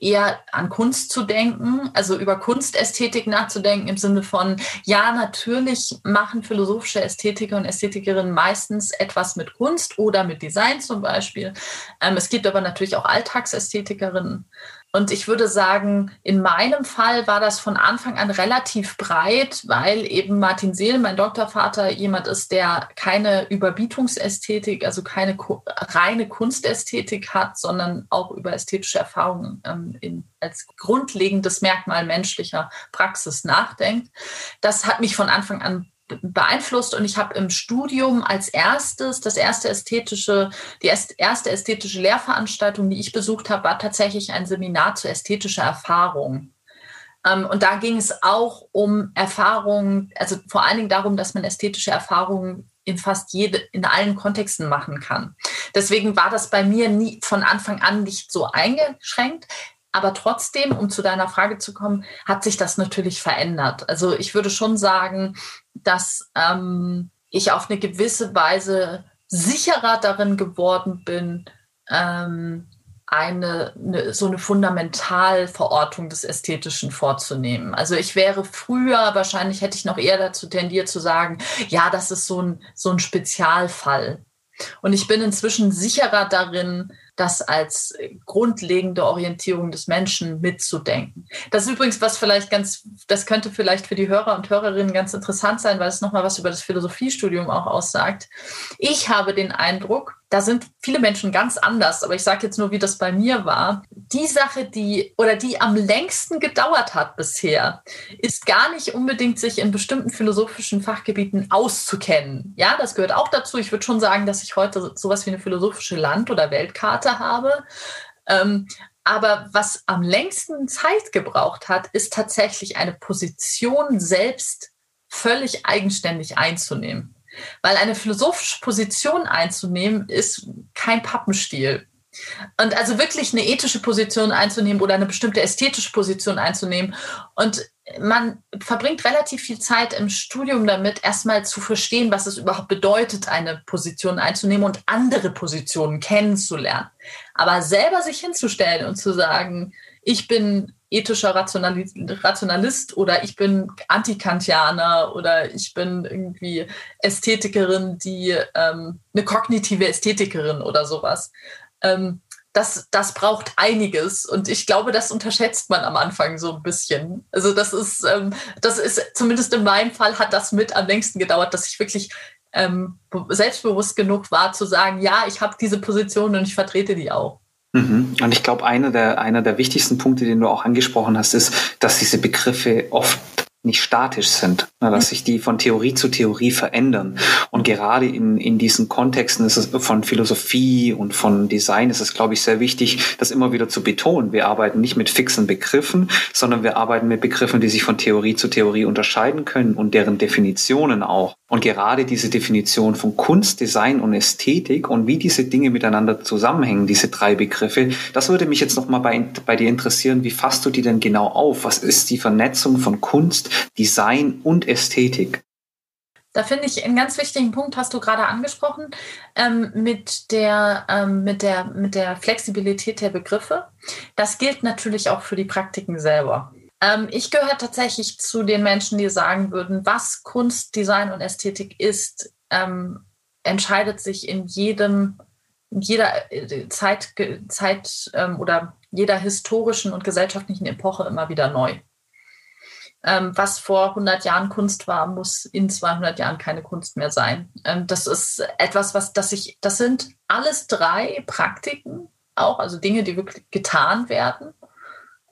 eher an Kunst zu denken, also über Kunstästhetik nachzudenken im Sinne von, ja, natürlich machen philosophische Ästhetiker und Ästhetikerinnen meistens etwas mit Kunst oder mit Design zum Beispiel. Ähm, es gibt aber natürlich auch Alltagsästhetikerinnen. Und ich würde sagen, in meinem Fall war das von Anfang an relativ breit, weil eben Martin Seel, mein Doktorvater, jemand ist, der keine Überbietungsästhetik, also keine reine Kunstästhetik hat, sondern auch über ästhetische Erfahrungen ähm, in, als grundlegendes Merkmal menschlicher Praxis nachdenkt. Das hat mich von Anfang an beeinflusst und ich habe im Studium als erstes, das erste ästhetische, die erste ästhetische Lehrveranstaltung, die ich besucht habe, war tatsächlich ein Seminar zur ästhetischer Erfahrung. Ähm, und da ging es auch um Erfahrungen, also vor allen Dingen darum, dass man ästhetische Erfahrungen in fast jede, in allen Kontexten machen kann. Deswegen war das bei mir nie von Anfang an nicht so eingeschränkt. Aber trotzdem, um zu deiner Frage zu kommen, hat sich das natürlich verändert. Also ich würde schon sagen, dass ähm, ich auf eine gewisse Weise sicherer darin geworden bin, ähm, eine, eine, so eine Fundamentalverortung des Ästhetischen vorzunehmen. Also ich wäre früher, wahrscheinlich hätte ich noch eher dazu tendiert zu sagen, ja, das ist so ein, so ein Spezialfall. Und ich bin inzwischen sicherer darin, das als grundlegende Orientierung des Menschen mitzudenken. Das ist übrigens was vielleicht ganz, das könnte vielleicht für die Hörer und Hörerinnen ganz interessant sein, weil es nochmal was über das Philosophiestudium auch aussagt. Ich habe den Eindruck, da sind viele Menschen ganz anders, aber ich sage jetzt nur, wie das bei mir war. Die Sache, die oder die am längsten gedauert hat bisher, ist gar nicht unbedingt sich in bestimmten philosophischen Fachgebieten auszukennen. Ja, das gehört auch dazu. Ich würde schon sagen, dass ich heute sowas wie eine philosophische Land- oder Weltkarte habe. Ähm, aber was am längsten Zeit gebraucht hat, ist tatsächlich eine Position selbst völlig eigenständig einzunehmen. Weil eine philosophische Position einzunehmen, ist kein Pappenstiel. Und also wirklich eine ethische Position einzunehmen oder eine bestimmte ästhetische Position einzunehmen. Und man verbringt relativ viel Zeit im Studium damit, erstmal zu verstehen, was es überhaupt bedeutet, eine Position einzunehmen und andere Positionen kennenzulernen. Aber selber sich hinzustellen und zu sagen, ich bin ethischer Rationalist, Rationalist oder ich bin Antikantianer oder ich bin irgendwie Ästhetikerin, die ähm, eine kognitive Ästhetikerin oder sowas. Ähm, das, das braucht einiges und ich glaube, das unterschätzt man am Anfang so ein bisschen. Also das ist, ähm, das ist zumindest in meinem Fall hat das mit am längsten gedauert, dass ich wirklich ähm, selbstbewusst genug war zu sagen, ja, ich habe diese Position und ich vertrete die auch. Mhm. Und ich glaube, einer der, einer der wichtigsten Punkte, den du auch angesprochen hast, ist, dass diese Begriffe oft nicht statisch sind, ne, dass sich die von Theorie zu Theorie verändern. Und gerade in, in diesen Kontexten ist es von Philosophie und von Design ist es, glaube ich, sehr wichtig, das immer wieder zu betonen. Wir arbeiten nicht mit fixen Begriffen, sondern wir arbeiten mit Begriffen, die sich von Theorie zu Theorie unterscheiden können und deren Definitionen auch. Und gerade diese Definition von Kunst, Design und Ästhetik und wie diese Dinge miteinander zusammenhängen, diese drei Begriffe, das würde mich jetzt nochmal bei, bei dir interessieren. Wie fasst du die denn genau auf? Was ist die Vernetzung von Kunst, Design und Ästhetik. Da finde ich einen ganz wichtigen Punkt, hast du gerade angesprochen, ähm, mit, der, ähm, mit, der, mit der Flexibilität der Begriffe. Das gilt natürlich auch für die Praktiken selber. Ähm, ich gehöre tatsächlich zu den Menschen, die sagen würden, was Kunst, Design und Ästhetik ist, ähm, entscheidet sich in jedem, in jeder äh, Zeit, Zeit ähm, oder jeder historischen und gesellschaftlichen Epoche immer wieder neu. Ähm, was vor 100 Jahren Kunst war, muss in 200 Jahren keine Kunst mehr sein. Ähm, das ist etwas, was, das ich, das sind alles drei Praktiken auch, also Dinge, die wirklich getan werden.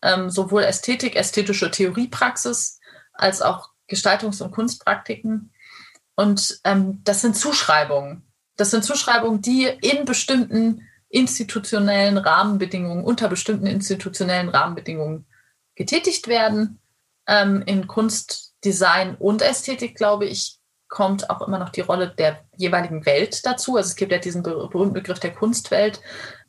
Ähm, sowohl Ästhetik, ästhetische Theoriepraxis, als auch Gestaltungs- und Kunstpraktiken. Und ähm, das sind Zuschreibungen. Das sind Zuschreibungen, die in bestimmten institutionellen Rahmenbedingungen, unter bestimmten institutionellen Rahmenbedingungen getätigt werden. Ähm, in Kunst, Design und Ästhetik, glaube ich, kommt auch immer noch die Rolle der jeweiligen Welt dazu. Also es gibt ja diesen berühmten Begriff der Kunstwelt.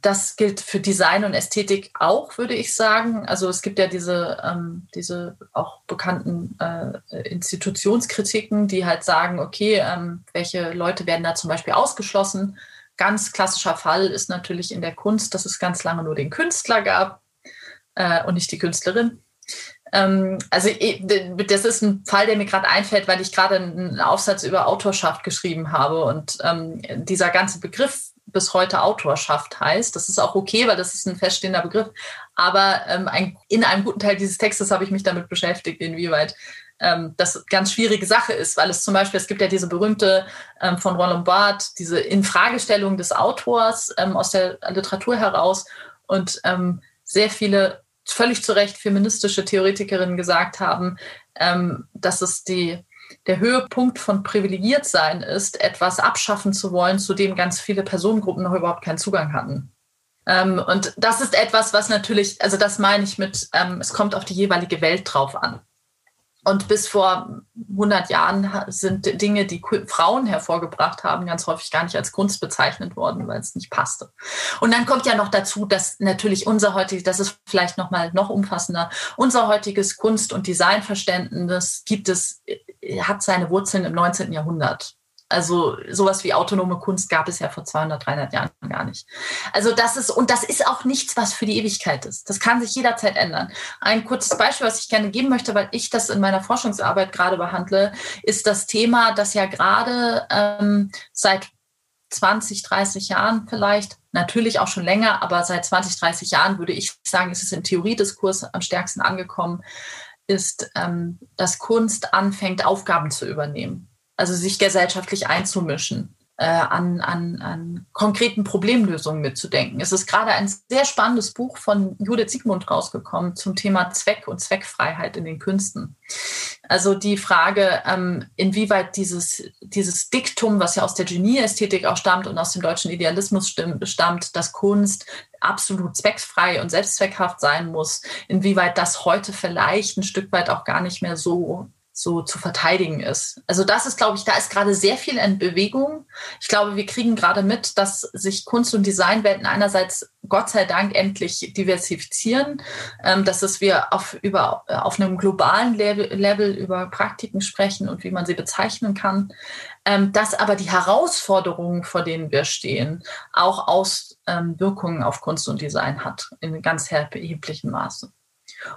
Das gilt für Design und Ästhetik auch, würde ich sagen. Also es gibt ja diese, ähm, diese auch bekannten äh, Institutionskritiken, die halt sagen, okay, ähm, welche Leute werden da zum Beispiel ausgeschlossen? Ganz klassischer Fall ist natürlich in der Kunst, dass es ganz lange nur den Künstler gab äh, und nicht die Künstlerin. Ähm, also das ist ein Fall, der mir gerade einfällt, weil ich gerade einen Aufsatz über Autorschaft geschrieben habe und ähm, dieser ganze Begriff bis heute Autorschaft heißt. Das ist auch okay, weil das ist ein feststehender Begriff. Aber ähm, ein, in einem guten Teil dieses Textes habe ich mich damit beschäftigt, inwieweit ähm, das ganz schwierige Sache ist, weil es zum Beispiel, es gibt ja diese berühmte ähm, von Roland Barthes, diese Infragestellung des Autors ähm, aus der Literatur heraus und ähm, sehr viele völlig zu Recht feministische Theoretikerinnen gesagt haben, ähm, dass es die, der Höhepunkt von Privilegiertsein ist, etwas abschaffen zu wollen, zu dem ganz viele Personengruppen noch überhaupt keinen Zugang hatten. Ähm, und das ist etwas, was natürlich, also das meine ich mit, ähm, es kommt auf die jeweilige Welt drauf an. Und bis vor 100 Jahren sind Dinge, die Frauen hervorgebracht haben, ganz häufig gar nicht als Kunst bezeichnet worden, weil es nicht passte. Und dann kommt ja noch dazu, dass natürlich unser heutiges, das ist vielleicht noch mal noch umfassender, unser heutiges Kunst- und Designverständnis gibt es, hat seine Wurzeln im 19. Jahrhundert. Also sowas wie autonome Kunst gab es ja vor 200, 300 Jahren gar nicht. Also das ist, und das ist auch nichts, was für die Ewigkeit ist. Das kann sich jederzeit ändern. Ein kurzes Beispiel, was ich gerne geben möchte, weil ich das in meiner Forschungsarbeit gerade behandle, ist das Thema, das ja gerade ähm, seit 20, 30 Jahren vielleicht, natürlich auch schon länger, aber seit 20, 30 Jahren würde ich sagen, ist es im Theoriediskurs am stärksten angekommen, ist, ähm, dass Kunst anfängt, Aufgaben zu übernehmen. Also sich gesellschaftlich einzumischen, äh, an, an, an konkreten Problemlösungen mitzudenken. Es ist gerade ein sehr spannendes Buch von Judith Siegmund rausgekommen zum Thema Zweck und Zweckfreiheit in den Künsten. Also die Frage, ähm, inwieweit dieses, dieses Diktum, was ja aus der Genieästhetik auch stammt und aus dem deutschen Idealismus stammt, dass Kunst absolut zweckfrei und selbstzweckhaft sein muss, inwieweit das heute vielleicht ein Stück weit auch gar nicht mehr so so zu verteidigen ist. Also das ist, glaube ich, da ist gerade sehr viel in Bewegung. Ich glaube, wir kriegen gerade mit, dass sich Kunst- und Designwelten einerseits Gott sei Dank endlich diversifizieren, ähm, dass es wir auf, über, auf einem globalen Level, Level über Praktiken sprechen und wie man sie bezeichnen kann, ähm, dass aber die Herausforderungen, vor denen wir stehen, auch Auswirkungen ähm, auf Kunst und Design hat in ganz erheblichem Maße.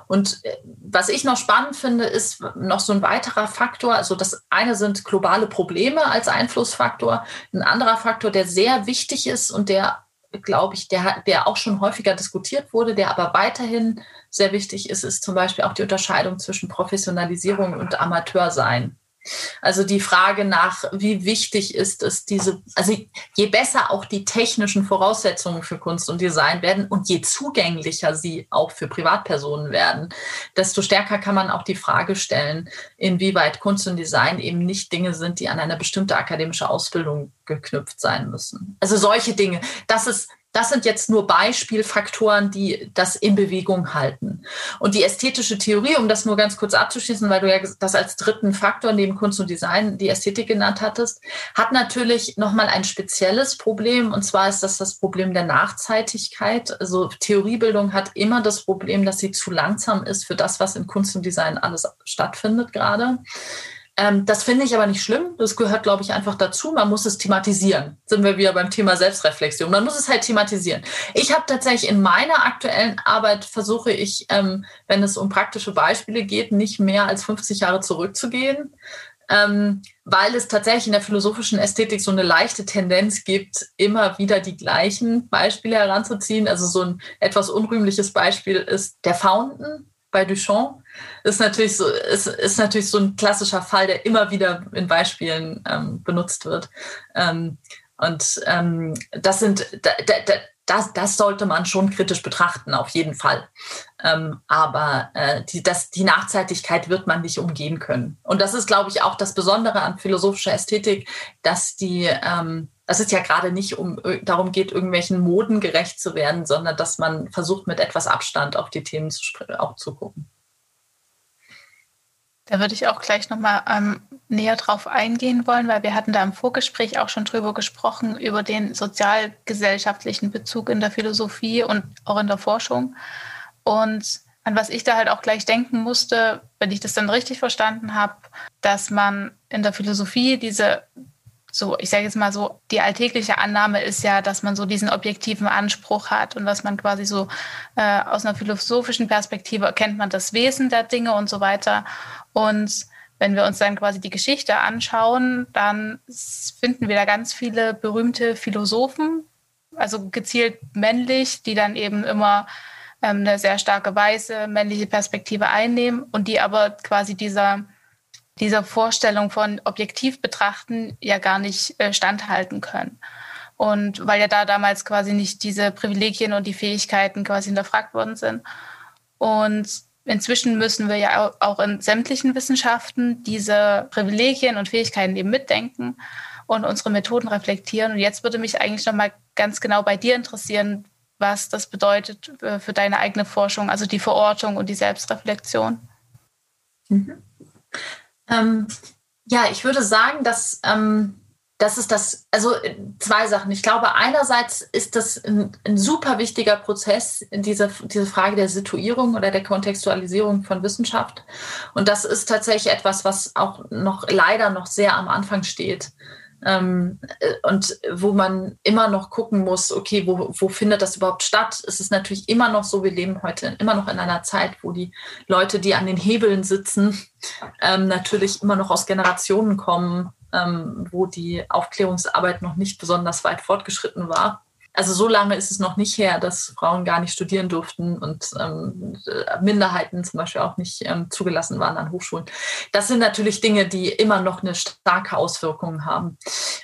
Und äh, was ich noch spannend finde, ist noch so ein weiterer Faktor. Also das eine sind globale Probleme als Einflussfaktor. Ein anderer Faktor, der sehr wichtig ist und der, glaube ich, der, der auch schon häufiger diskutiert wurde, der aber weiterhin sehr wichtig ist, ist zum Beispiel auch die Unterscheidung zwischen Professionalisierung und Amateursein. Also die Frage nach, wie wichtig ist es, diese, also je besser auch die technischen Voraussetzungen für Kunst und Design werden und je zugänglicher sie auch für Privatpersonen werden, desto stärker kann man auch die Frage stellen, inwieweit Kunst und Design eben nicht Dinge sind, die an eine bestimmte akademische Ausbildung geknüpft sein müssen. Also solche Dinge. Das ist das sind jetzt nur Beispielfaktoren, die das in Bewegung halten. Und die ästhetische Theorie, um das nur ganz kurz abzuschließen, weil du ja das als dritten Faktor neben Kunst und Design die Ästhetik genannt hattest, hat natürlich nochmal ein spezielles Problem. Und zwar ist das das Problem der Nachzeitigkeit. Also Theoriebildung hat immer das Problem, dass sie zu langsam ist für das, was in Kunst und Design alles stattfindet gerade. Ähm, das finde ich aber nicht schlimm. Das gehört, glaube ich, einfach dazu. Man muss es thematisieren. Sind wir wieder beim Thema Selbstreflexion. Man muss es halt thematisieren. Ich habe tatsächlich in meiner aktuellen Arbeit versuche ich, ähm, wenn es um praktische Beispiele geht, nicht mehr als 50 Jahre zurückzugehen. Ähm, weil es tatsächlich in der philosophischen Ästhetik so eine leichte Tendenz gibt, immer wieder die gleichen Beispiele heranzuziehen. Also so ein etwas unrühmliches Beispiel ist der Fountain bei Duchamp. Ist natürlich so, ist, ist natürlich so ein klassischer Fall, der immer wieder in Beispielen ähm, benutzt wird. Ähm, und ähm, das sind, da, da, das, das sollte man schon kritisch betrachten, auf jeden Fall. Ähm, aber äh, die, das, die Nachzeitigkeit wird man nicht umgehen können. Und das ist, glaube ich, auch das Besondere an philosophischer Ästhetik, dass die, ähm, dass es ja gerade nicht um, äh, darum geht, irgendwelchen Moden gerecht zu werden, sondern dass man versucht, mit etwas Abstand auf die Themen zu, auch zu gucken. Da würde ich auch gleich nochmal ähm, näher drauf eingehen wollen, weil wir hatten da im Vorgespräch auch schon drüber gesprochen, über den sozialgesellschaftlichen Bezug in der Philosophie und auch in der Forschung. Und an was ich da halt auch gleich denken musste, wenn ich das dann richtig verstanden habe, dass man in der Philosophie diese so, ich sage jetzt mal so, die alltägliche Annahme ist ja, dass man so diesen objektiven Anspruch hat und dass man quasi so äh, aus einer philosophischen Perspektive erkennt man das Wesen der Dinge und so weiter. Und wenn wir uns dann quasi die Geschichte anschauen, dann finden wir da ganz viele berühmte Philosophen, also gezielt männlich, die dann eben immer ähm, eine sehr starke weiße männliche Perspektive einnehmen und die aber quasi dieser dieser Vorstellung von objektiv betrachten ja gar nicht äh, standhalten können. Und weil ja da damals quasi nicht diese Privilegien und die Fähigkeiten quasi hinterfragt worden sind. Und inzwischen müssen wir ja auch in sämtlichen Wissenschaften diese Privilegien und Fähigkeiten eben mitdenken und unsere Methoden reflektieren. Und jetzt würde mich eigentlich noch mal ganz genau bei dir interessieren, was das bedeutet äh, für deine eigene Forschung, also die Verortung und die Selbstreflexion. Mhm. Ähm, ja, ich würde sagen, dass ähm, das ist das, also zwei Sachen. Ich glaube, einerseits ist das ein, ein, super wichtiger Prozess, diese, diese Frage der Situierung oder der Kontextualisierung von Wissenschaft. Und das ist tatsächlich etwas, was auch noch leider noch sehr am Anfang steht. Ähm, äh, und wo man immer noch gucken muss, okay, wo, wo findet das überhaupt statt? Es ist natürlich immer noch so, wir leben heute immer noch in einer Zeit, wo die Leute, die an den Hebeln sitzen, ähm, natürlich immer noch aus Generationen kommen, wo die Aufklärungsarbeit noch nicht besonders weit fortgeschritten war also so lange ist es noch nicht her, dass Frauen gar nicht studieren durften und ähm, Minderheiten zum Beispiel auch nicht ähm, zugelassen waren an Hochschulen. Das sind natürlich Dinge, die immer noch eine starke Auswirkung haben.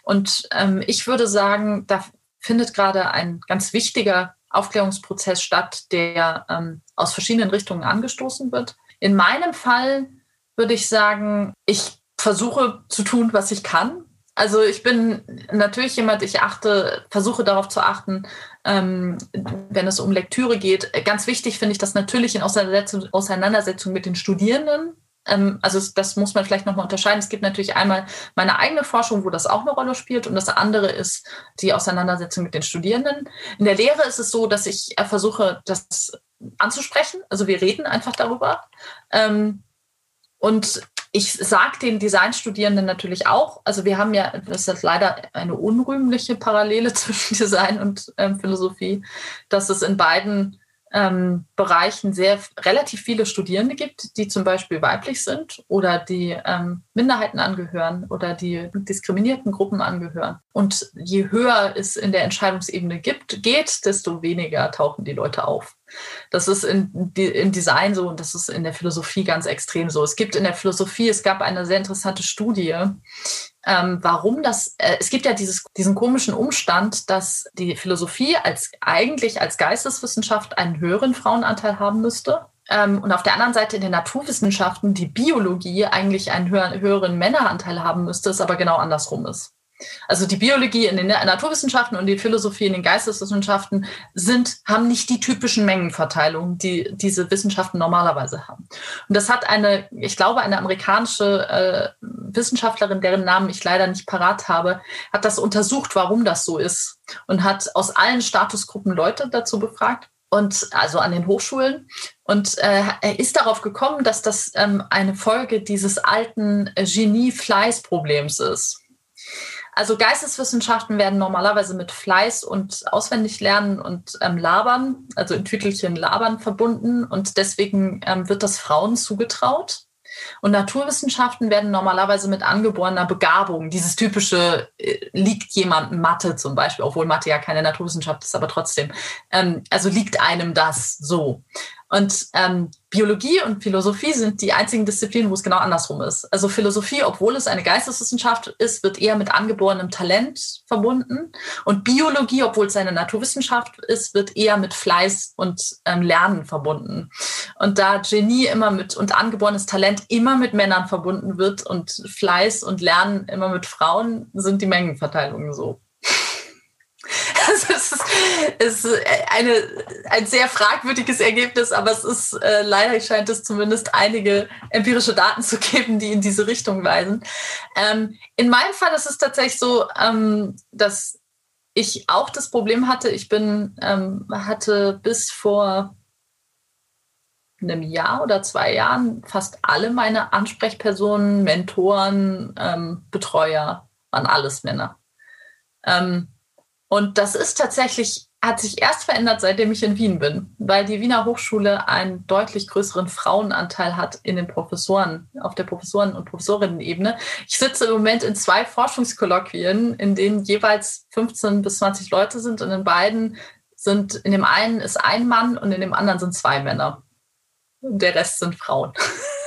Und ähm, ich würde sagen, da findet gerade ein ganz wichtiger Aufklärungsprozess statt, der ähm, aus verschiedenen Richtungen angestoßen wird. In meinem Fall würde ich sagen, ich versuche zu tun, was ich kann also ich bin natürlich jemand, ich achte, versuche darauf zu achten, ähm, wenn es um Lektüre geht. Ganz wichtig finde ich das natürlich in Auseinandersetzung, Auseinandersetzung mit den Studierenden. Ähm, also das muss man vielleicht nochmal unterscheiden. Es gibt natürlich einmal meine eigene Forschung, wo das auch eine Rolle spielt, und das andere ist die Auseinandersetzung mit den Studierenden. In der Lehre ist es so, dass ich äh, versuche, das anzusprechen. Also wir reden einfach darüber. Ähm, und ich sage den Designstudierenden natürlich auch, also wir haben ja, das ist leider eine unrühmliche Parallele zwischen Design und ähm, Philosophie, dass es in beiden ähm, Bereichen sehr relativ viele Studierende gibt, die zum Beispiel weiblich sind oder die ähm, Minderheiten angehören oder die diskriminierten Gruppen angehören. Und je höher es in der Entscheidungsebene gibt, geht, desto weniger tauchen die Leute auf. Das ist in, im Design so und das ist in der Philosophie ganz extrem so. Es gibt in der Philosophie, es gab eine sehr interessante Studie, ähm, warum das, äh, es gibt ja dieses, diesen komischen Umstand, dass die Philosophie als eigentlich als Geisteswissenschaft einen höheren Frauenanteil haben müsste. Ähm, und auf der anderen Seite in den Naturwissenschaften die Biologie eigentlich einen höheren, höheren Männeranteil haben müsste, es aber genau andersrum ist. Also die Biologie in den Naturwissenschaften und die Philosophie in den Geisteswissenschaften sind, haben nicht die typischen Mengenverteilungen, die diese Wissenschaften normalerweise haben. Und das hat eine, ich glaube, eine amerikanische äh, Wissenschaftlerin, deren Namen ich leider nicht parat habe, hat das untersucht, warum das so ist und hat aus allen Statusgruppen Leute dazu befragt und also an den Hochschulen und äh, er ist darauf gekommen, dass das ähm, eine Folge dieses alten Genie-Fleiß-Problems ist. Also Geisteswissenschaften werden normalerweise mit Fleiß und Auswendiglernen und ähm, Labern, also in Tütelchen Labern verbunden und deswegen ähm, wird das Frauen zugetraut. Und Naturwissenschaften werden normalerweise mit angeborener Begabung, dieses typische äh, liegt jemandem Mathe zum Beispiel, obwohl Mathe ja keine Naturwissenschaft ist, aber trotzdem, ähm, also liegt einem das so. Und ähm, Biologie und Philosophie sind die einzigen Disziplinen, wo es genau andersrum ist. Also Philosophie, obwohl es eine Geisteswissenschaft ist, wird eher mit angeborenem Talent verbunden. Und Biologie, obwohl es eine Naturwissenschaft ist, wird eher mit Fleiß und ähm, Lernen verbunden. Und da Genie immer mit und angeborenes Talent immer mit Männern verbunden wird und Fleiß und Lernen immer mit Frauen, sind die Mengenverteilungen so. Also es ist, ist eine, ein sehr fragwürdiges Ergebnis, aber es ist äh, leider scheint es zumindest einige empirische Daten zu geben, die in diese Richtung weisen. Ähm, in meinem Fall ist es tatsächlich so, ähm, dass ich auch das Problem hatte. Ich bin ähm, hatte bis vor einem Jahr oder zwei Jahren fast alle meine Ansprechpersonen, Mentoren, ähm, Betreuer waren alles Männer. Ähm, und das ist tatsächlich, hat sich erst verändert, seitdem ich in Wien bin, weil die Wiener Hochschule einen deutlich größeren Frauenanteil hat in den Professoren, auf der Professoren- und Professorinnen-Ebene. Ich sitze im Moment in zwei Forschungskolloquien, in denen jeweils 15 bis 20 Leute sind und in beiden sind, in dem einen ist ein Mann und in dem anderen sind zwei Männer. Der Rest sind Frauen.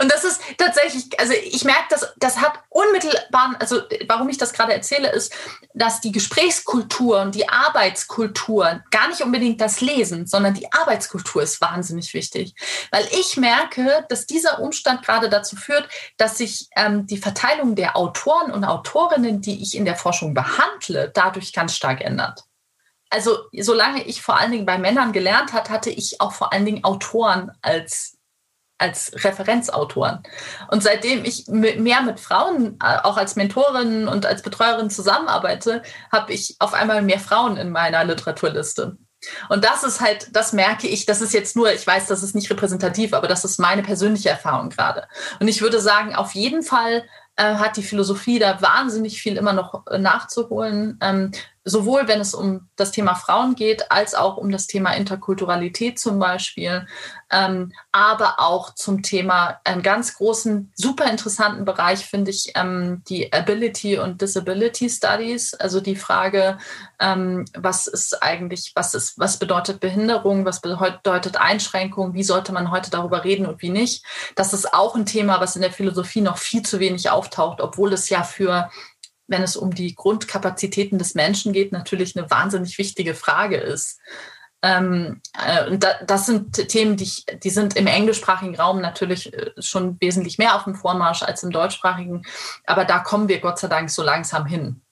Und das ist tatsächlich, also ich merke, dass das hat unmittelbar, also warum ich das gerade erzähle, ist, dass die Gesprächskultur und die Arbeitskultur, gar nicht unbedingt das Lesen, sondern die Arbeitskultur ist wahnsinnig wichtig. Weil ich merke, dass dieser Umstand gerade dazu führt, dass sich ähm, die Verteilung der Autoren und Autorinnen, die ich in der Forschung behandle, dadurch ganz stark ändert also solange ich vor allen Dingen bei Männern gelernt hat, hatte ich auch vor allen Dingen Autoren als als Referenzautoren. Und seitdem ich mehr mit Frauen, äh, auch als Mentorin und als Betreuerin zusammenarbeite, habe ich auf einmal mehr Frauen in meiner Literaturliste. Und das ist halt, das merke ich, das ist jetzt nur, ich weiß, das ist nicht repräsentativ, aber das ist meine persönliche Erfahrung gerade. Und ich würde sagen, auf jeden Fall äh, hat die Philosophie da wahnsinnig viel immer noch äh, nachzuholen. Ähm, sowohl wenn es um das Thema Frauen geht, als auch um das Thema Interkulturalität zum Beispiel, ähm, aber auch zum Thema einen ganz großen, super interessanten Bereich finde ich ähm, die Ability und Disability Studies, also die Frage, ähm, was ist eigentlich, was ist, was bedeutet Behinderung, was bedeutet Einschränkung, wie sollte man heute darüber reden und wie nicht. Das ist auch ein Thema, was in der Philosophie noch viel zu wenig auftaucht, obwohl es ja für wenn es um die Grundkapazitäten des Menschen geht, natürlich eine wahnsinnig wichtige Frage ist. Ähm, äh, da, das sind Themen, die, ich, die sind im englischsprachigen Raum natürlich äh, schon wesentlich mehr auf dem Vormarsch als im deutschsprachigen. Aber da kommen wir Gott sei Dank so langsam hin.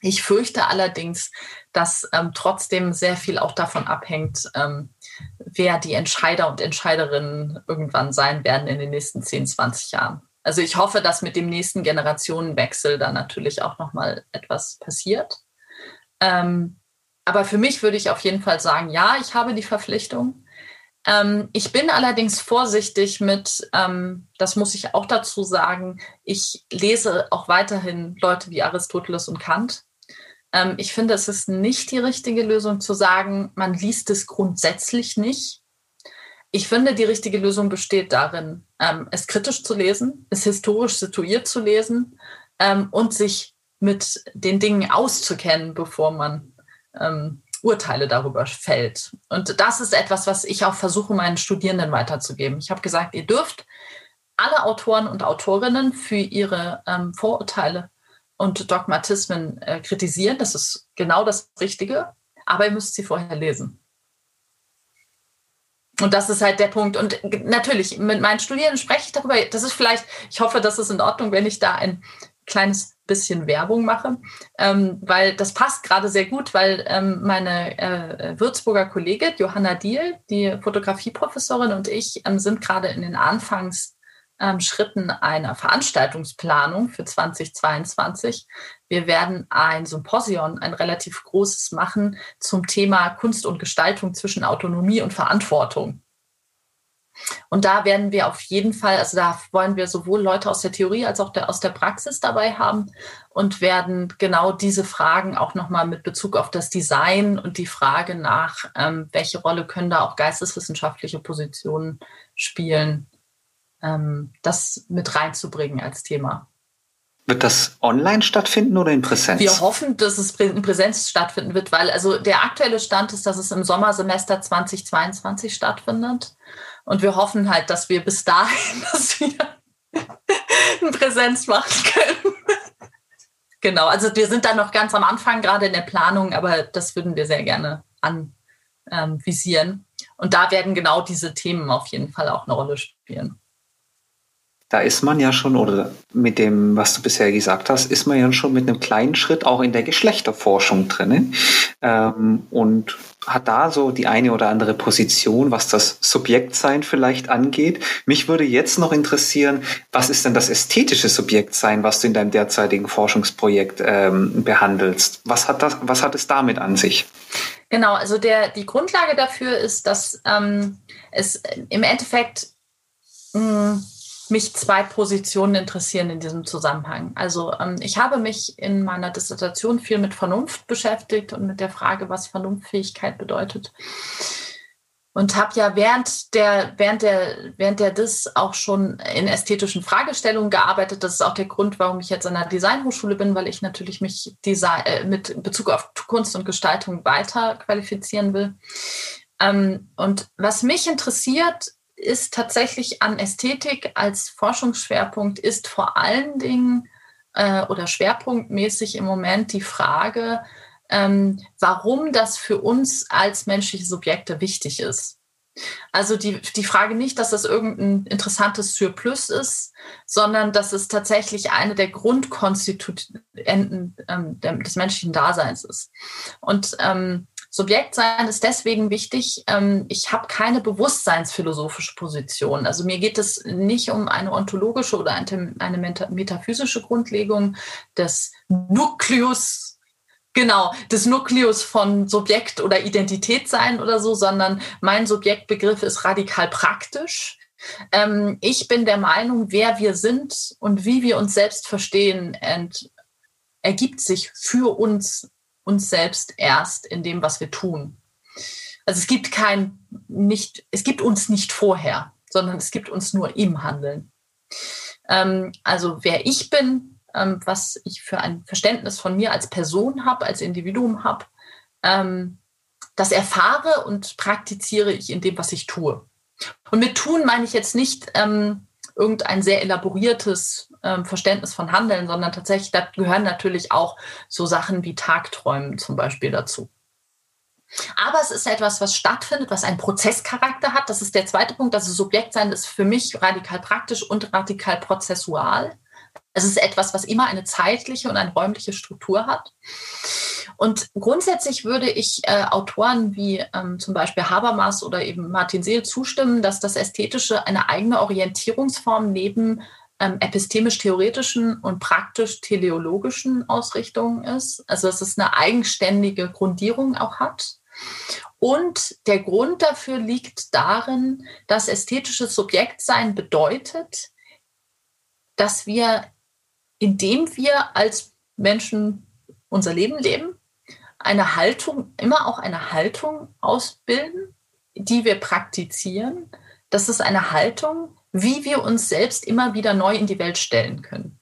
Ich fürchte allerdings, dass ähm, trotzdem sehr viel auch davon abhängt, ähm, wer die Entscheider und Entscheiderinnen irgendwann sein werden in den nächsten 10, 20 Jahren. Also ich hoffe, dass mit dem nächsten Generationenwechsel da natürlich auch noch mal etwas passiert. Ähm, aber für mich würde ich auf jeden Fall sagen, ja, ich habe die Verpflichtung. Ähm, ich bin allerdings vorsichtig mit, ähm, das muss ich auch dazu sagen, ich lese auch weiterhin Leute wie Aristoteles und Kant. Ähm, ich finde, es ist nicht die richtige Lösung zu sagen, man liest es grundsätzlich nicht, ich finde, die richtige Lösung besteht darin, ähm, es kritisch zu lesen, es historisch situiert zu lesen ähm, und sich mit den Dingen auszukennen, bevor man ähm, Urteile darüber fällt. Und das ist etwas, was ich auch versuche, meinen Studierenden weiterzugeben. Ich habe gesagt, ihr dürft alle Autoren und Autorinnen für ihre ähm, Vorurteile und Dogmatismen äh, kritisieren. Das ist genau das Richtige, aber ihr müsst sie vorher lesen. Und das ist halt der Punkt. Und natürlich, mit meinen Studierenden spreche ich darüber. Das ist vielleicht, ich hoffe, das ist in Ordnung, wenn ich da ein kleines bisschen Werbung mache, ähm, weil das passt gerade sehr gut, weil ähm, meine äh, Würzburger Kollegin Johanna Diel, die Fotografieprofessorin und ich ähm, sind gerade in den Anfangs ähm, einer Veranstaltungsplanung für 2022. Wir werden ein Symposion, ein relativ großes machen zum Thema Kunst und Gestaltung zwischen Autonomie und Verantwortung. Und da werden wir auf jeden Fall, also da wollen wir sowohl Leute aus der Theorie als auch der, aus der Praxis dabei haben und werden genau diese Fragen auch nochmal mit Bezug auf das Design und die Frage nach, ähm, welche Rolle können da auch geisteswissenschaftliche Positionen spielen, ähm, das mit reinzubringen als Thema. Wird das online stattfinden oder in Präsenz? Wir hoffen, dass es in Präsenz stattfinden wird, weil also der aktuelle Stand ist, dass es im Sommersemester 2022 stattfindet. Und wir hoffen halt, dass wir bis dahin, dass wir in Präsenz machen können. genau, also wir sind da noch ganz am Anfang gerade in der Planung, aber das würden wir sehr gerne anvisieren. Ähm, Und da werden genau diese Themen auf jeden Fall auch eine Rolle spielen da ist man ja schon, oder mit dem, was du bisher gesagt hast, ist man ja schon mit einem kleinen Schritt auch in der Geschlechterforschung drin ähm, und hat da so die eine oder andere Position, was das Subjektsein vielleicht angeht. Mich würde jetzt noch interessieren, was ist denn das ästhetische Subjektsein, was du in deinem derzeitigen Forschungsprojekt ähm, behandelst? Was hat das, was hat es damit an sich? Genau, also der, die Grundlage dafür ist, dass ähm, es im Endeffekt mh, hm, mich zwei Positionen interessieren in diesem Zusammenhang. Also ähm, ich habe mich in meiner Dissertation viel mit Vernunft beschäftigt und mit der Frage, was Vernunftfähigkeit bedeutet. Und habe ja während der, während der, während der DIS auch schon in ästhetischen Fragestellungen gearbeitet. Das ist auch der Grund, warum ich jetzt an der Designhochschule bin, weil ich natürlich mich Design, äh, mit Bezug auf Kunst und Gestaltung weiter qualifizieren will. Ähm, und was mich interessiert, ist tatsächlich an Ästhetik als Forschungsschwerpunkt ist vor allen Dingen äh, oder schwerpunktmäßig im Moment die Frage, ähm, warum das für uns als menschliche Subjekte wichtig ist. Also die, die Frage nicht, dass das irgendein interessantes Surplus ist, sondern dass es tatsächlich eine der Grundkonstituenten ähm, des menschlichen Daseins ist. Und ähm, Subjektsein ist deswegen wichtig. Ähm, ich habe keine bewusstseinsphilosophische Position. Also mir geht es nicht um eine ontologische oder eine metaphysische Grundlegung des Nukleus, genau, des Nukleus von Subjekt oder Identität sein oder so, sondern mein Subjektbegriff ist radikal praktisch. Ähm, ich bin der Meinung, wer wir sind und wie wir uns selbst verstehen, ergibt sich für uns uns selbst erst in dem, was wir tun. Also es gibt kein nicht, es gibt uns nicht vorher, sondern es gibt uns nur im Handeln. Ähm, also wer ich bin, ähm, was ich für ein Verständnis von mir als Person habe, als Individuum habe, ähm, das erfahre und praktiziere ich in dem, was ich tue. Und mit tun meine ich jetzt nicht ähm, irgendein sehr elaboriertes ähm, Verständnis von Handeln, sondern tatsächlich, da gehören natürlich auch so Sachen wie Tagträumen zum Beispiel dazu. Aber es ist etwas, was stattfindet, was einen Prozesscharakter hat. Das ist der zweite Punkt. Also Subjektsein ist für mich radikal praktisch und radikal prozessual. Es ist etwas, was immer eine zeitliche und eine räumliche Struktur hat. Und grundsätzlich würde ich äh, Autoren wie ähm, zum Beispiel Habermas oder eben Martin Seel zustimmen, dass das Ästhetische eine eigene Orientierungsform neben ähm, epistemisch-theoretischen und praktisch-teleologischen Ausrichtungen ist. Also dass es eine eigenständige Grundierung auch hat. Und der Grund dafür liegt darin, dass ästhetisches Subjektsein bedeutet, dass wir, indem wir als Menschen unser Leben leben, eine Haltung, immer auch eine Haltung ausbilden, die wir praktizieren. Das ist eine Haltung, wie wir uns selbst immer wieder neu in die Welt stellen können.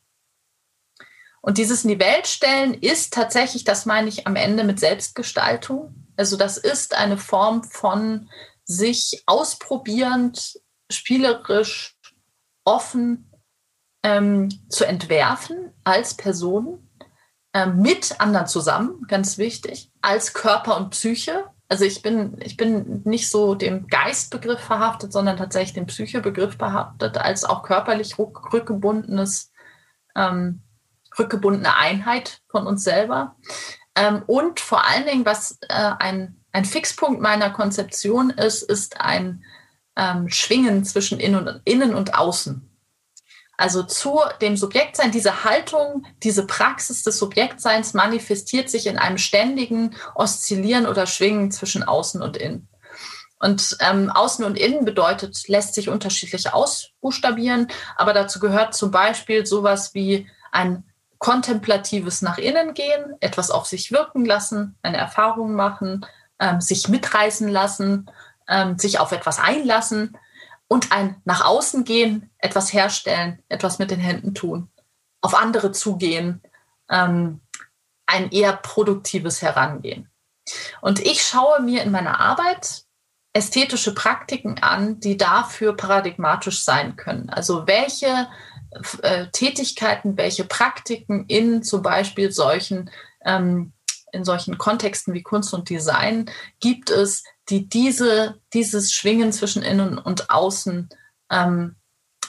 Und dieses in die Welt stellen ist tatsächlich, das meine ich am Ende mit Selbstgestaltung. Also das ist eine Form von sich ausprobierend, spielerisch, offen ähm, zu entwerfen als Person ähm, mit anderen zusammen, ganz wichtig, als Körper und Psyche. Also ich bin, ich bin nicht so dem Geistbegriff verhaftet, sondern tatsächlich dem Psychebegriff behaftet, als auch körperlich rück, rückgebundenes, ähm, rückgebundene Einheit von uns selber. Ähm, und vor allen Dingen, was äh, ein, ein Fixpunkt meiner Konzeption ist, ist ein ähm, Schwingen zwischen innen und, innen und außen. Also zu dem Subjektsein, diese Haltung, diese Praxis des Subjektseins manifestiert sich in einem ständigen Oszillieren oder Schwingen zwischen Außen und Innen. Und ähm, Außen und Innen bedeutet, lässt sich unterschiedlich ausbuchstabieren, aber dazu gehört zum Beispiel sowas wie ein kontemplatives nach innen gehen, etwas auf sich wirken lassen, eine Erfahrung machen, ähm, sich mitreißen lassen, ähm, sich auf etwas einlassen und ein nach außen gehen, etwas herstellen, etwas mit den Händen tun, auf andere zugehen, ähm, ein eher produktives Herangehen. Und ich schaue mir in meiner Arbeit ästhetische Praktiken an, die dafür paradigmatisch sein können. Also welche äh, Tätigkeiten, welche Praktiken in zum Beispiel solchen, ähm, in solchen Kontexten wie Kunst und Design gibt es, die diese, dieses Schwingen zwischen Innen und Außen ähm,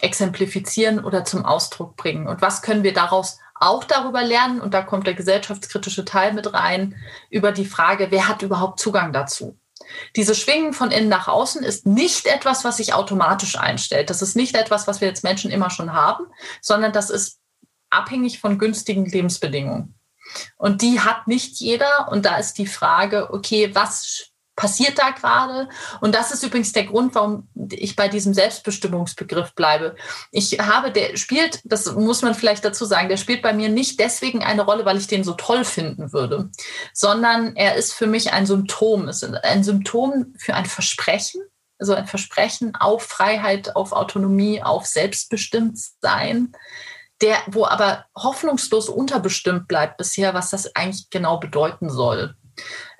exemplifizieren oder zum Ausdruck bringen. Und was können wir daraus auch darüber lernen? Und da kommt der gesellschaftskritische Teil mit rein, über die Frage, wer hat überhaupt Zugang dazu? Diese Schwingen von innen nach außen ist nicht etwas, was sich automatisch einstellt. Das ist nicht etwas, was wir jetzt Menschen immer schon haben, sondern das ist abhängig von günstigen Lebensbedingungen. Und die hat nicht jeder. Und da ist die Frage, okay, was passiert da gerade? Und das ist übrigens der Grund, warum ich bei diesem Selbstbestimmungsbegriff bleibe. Ich habe, der spielt, das muss man vielleicht dazu sagen, der spielt bei mir nicht deswegen eine Rolle, weil ich den so toll finden würde, sondern er ist für mich ein Symptom. Ist ein Symptom für ein Versprechen, also ein Versprechen auf Freiheit, auf Autonomie, auf Selbstbestimmtsein der, wo aber hoffnungslos unterbestimmt bleibt bisher, was das eigentlich genau bedeuten soll.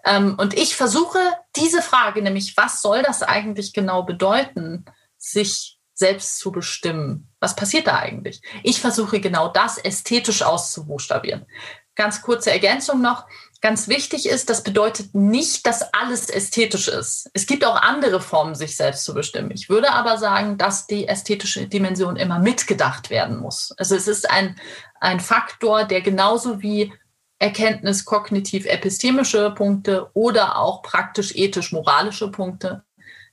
Ähm, und ich versuche diese Frage, nämlich was soll das eigentlich genau bedeuten, sich selbst zu bestimmen. Was passiert da eigentlich? Ich versuche genau das ästhetisch auszubuchstabieren. Ganz kurze Ergänzung noch. Ganz wichtig ist, das bedeutet nicht, dass alles ästhetisch ist. Es gibt auch andere Formen, sich selbst zu bestimmen. Ich würde aber sagen, dass die ästhetische Dimension immer mitgedacht werden muss. Also es ist ein, ein Faktor, der genauso wie Erkenntnis, kognitiv, epistemische Punkte oder auch praktisch, ethisch, moralische Punkte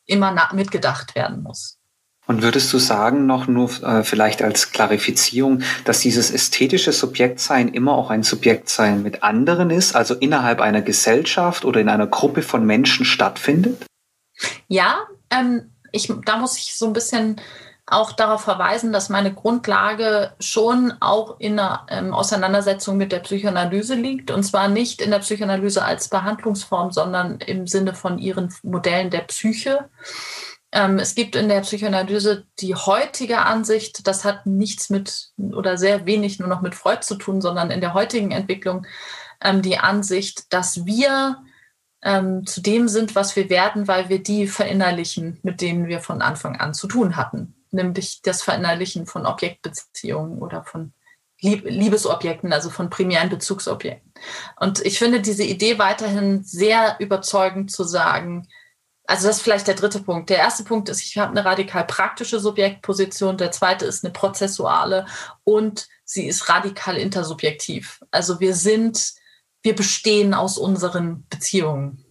immer mitgedacht werden muss. Und würdest du sagen, noch nur äh, vielleicht als Klarifizierung, dass dieses ästhetische Subjektsein immer auch ein Subjektsein mit anderen ist, also innerhalb einer Gesellschaft oder in einer Gruppe von Menschen stattfindet? Ja, ähm, ich, da muss ich so ein bisschen auch darauf verweisen, dass meine Grundlage schon auch in einer ähm, Auseinandersetzung mit der Psychoanalyse liegt. Und zwar nicht in der Psychoanalyse als Behandlungsform, sondern im Sinne von ihren Modellen der Psyche. Ähm, es gibt in der Psychoanalyse die heutige Ansicht, das hat nichts mit oder sehr wenig nur noch mit Freud zu tun, sondern in der heutigen Entwicklung ähm, die Ansicht, dass wir ähm, zu dem sind, was wir werden, weil wir die verinnerlichen, mit denen wir von Anfang an zu tun hatten nämlich das Verinnerlichen von Objektbeziehungen oder von Liebesobjekten, also von primären Bezugsobjekten. Und ich finde diese Idee weiterhin sehr überzeugend zu sagen, also das ist vielleicht der dritte Punkt. Der erste Punkt ist, ich habe eine radikal praktische Subjektposition. Der zweite ist eine prozessuale und sie ist radikal intersubjektiv. Also wir sind, wir bestehen aus unseren Beziehungen.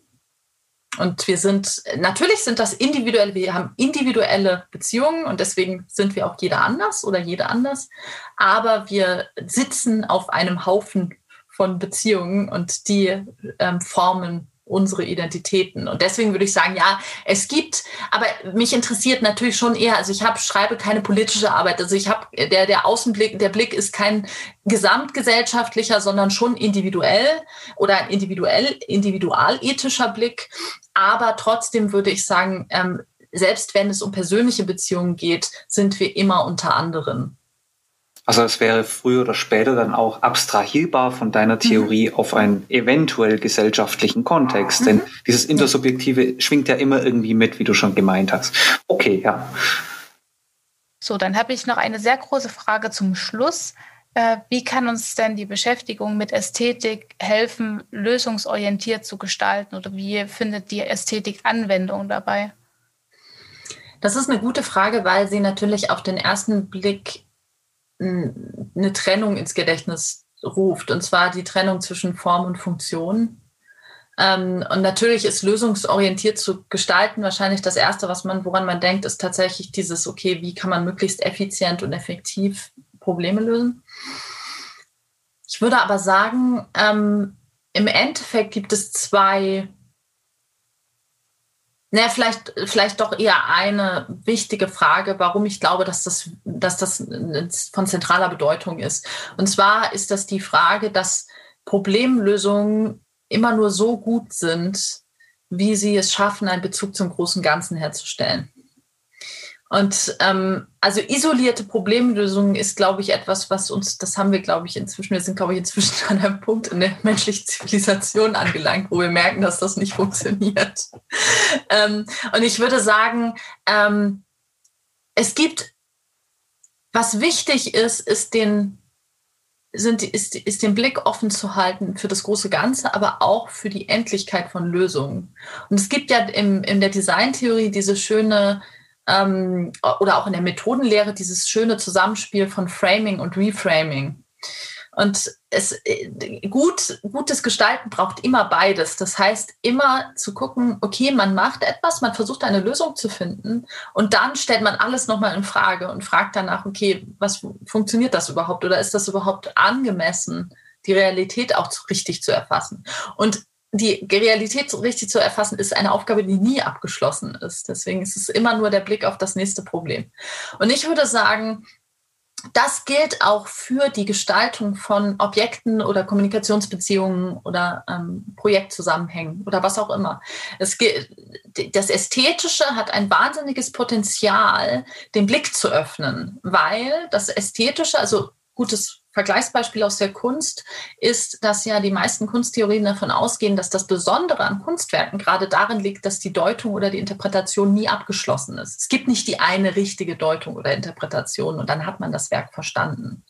Und wir sind, natürlich sind das individuelle, wir haben individuelle Beziehungen und deswegen sind wir auch jeder anders oder jede anders. Aber wir sitzen auf einem Haufen von Beziehungen und die ähm, formen unsere Identitäten. Und deswegen würde ich sagen, ja, es gibt, aber mich interessiert natürlich schon eher, also ich habe, schreibe keine politische Arbeit. Also ich habe, der, der Außenblick, der Blick ist kein gesamtgesellschaftlicher, sondern schon individuell oder ein individuell, individualethischer Blick. Aber trotzdem würde ich sagen, ähm, selbst wenn es um persönliche Beziehungen geht, sind wir immer unter anderen. Also es wäre früher oder später dann auch abstrahierbar von deiner Theorie mhm. auf einen eventuell gesellschaftlichen Kontext. Mhm. Denn dieses Intersubjektive schwingt ja immer irgendwie mit, wie du schon gemeint hast. Okay, ja. So, dann habe ich noch eine sehr große Frage zum Schluss. Äh, wie kann uns denn die Beschäftigung mit Ästhetik helfen, lösungsorientiert zu gestalten? Oder wie findet die Ästhetik Anwendung dabei? Das ist eine gute Frage, weil sie natürlich auf den ersten Blick eine Trennung ins Gedächtnis ruft, und zwar die Trennung zwischen Form und Funktion. Ähm, und natürlich ist lösungsorientiert zu gestalten wahrscheinlich das Erste, was man, woran man denkt, ist tatsächlich dieses, okay, wie kann man möglichst effizient und effektiv Probleme lösen. Ich würde aber sagen, ähm, im Endeffekt gibt es zwei naja, vielleicht, vielleicht doch eher eine wichtige Frage, warum ich glaube, dass das, dass das von zentraler Bedeutung ist. Und zwar ist das die Frage, dass Problemlösungen immer nur so gut sind, wie sie es schaffen, einen Bezug zum großen Ganzen herzustellen. Und ähm, also isolierte Problemlösung ist, glaube ich, etwas, was uns, das haben wir, glaube ich, inzwischen, wir sind, glaube ich, inzwischen an einem Punkt in der menschlichen Zivilisation angelangt, wo wir merken, dass das nicht funktioniert. ähm, und ich würde sagen, ähm, es gibt, was wichtig ist, ist den sind, ist, ist den Blick offen zu halten für das große Ganze, aber auch für die Endlichkeit von Lösungen. Und es gibt ja im, in der Designtheorie diese schöne, ähm, oder auch in der Methodenlehre dieses schöne Zusammenspiel von Framing und Reframing. Und es, äh, gut, gutes Gestalten braucht immer beides. Das heißt, immer zu gucken, okay, man macht etwas, man versucht eine Lösung zu finden und dann stellt man alles nochmal in Frage und fragt danach, okay, was funktioniert das überhaupt oder ist das überhaupt angemessen, die Realität auch richtig zu erfassen? Und die Realität richtig zu erfassen, ist eine Aufgabe, die nie abgeschlossen ist. Deswegen ist es immer nur der Blick auf das nächste Problem. Und ich würde sagen, das gilt auch für die Gestaltung von Objekten oder Kommunikationsbeziehungen oder ähm, Projektzusammenhängen oder was auch immer. Es das Ästhetische hat ein wahnsinniges Potenzial, den Blick zu öffnen, weil das Ästhetische, also gutes Vergleichsbeispiel aus der Kunst ist, dass ja die meisten Kunsttheorien davon ausgehen, dass das Besondere an Kunstwerken gerade darin liegt, dass die Deutung oder die Interpretation nie abgeschlossen ist. Es gibt nicht die eine richtige Deutung oder Interpretation und dann hat man das Werk verstanden,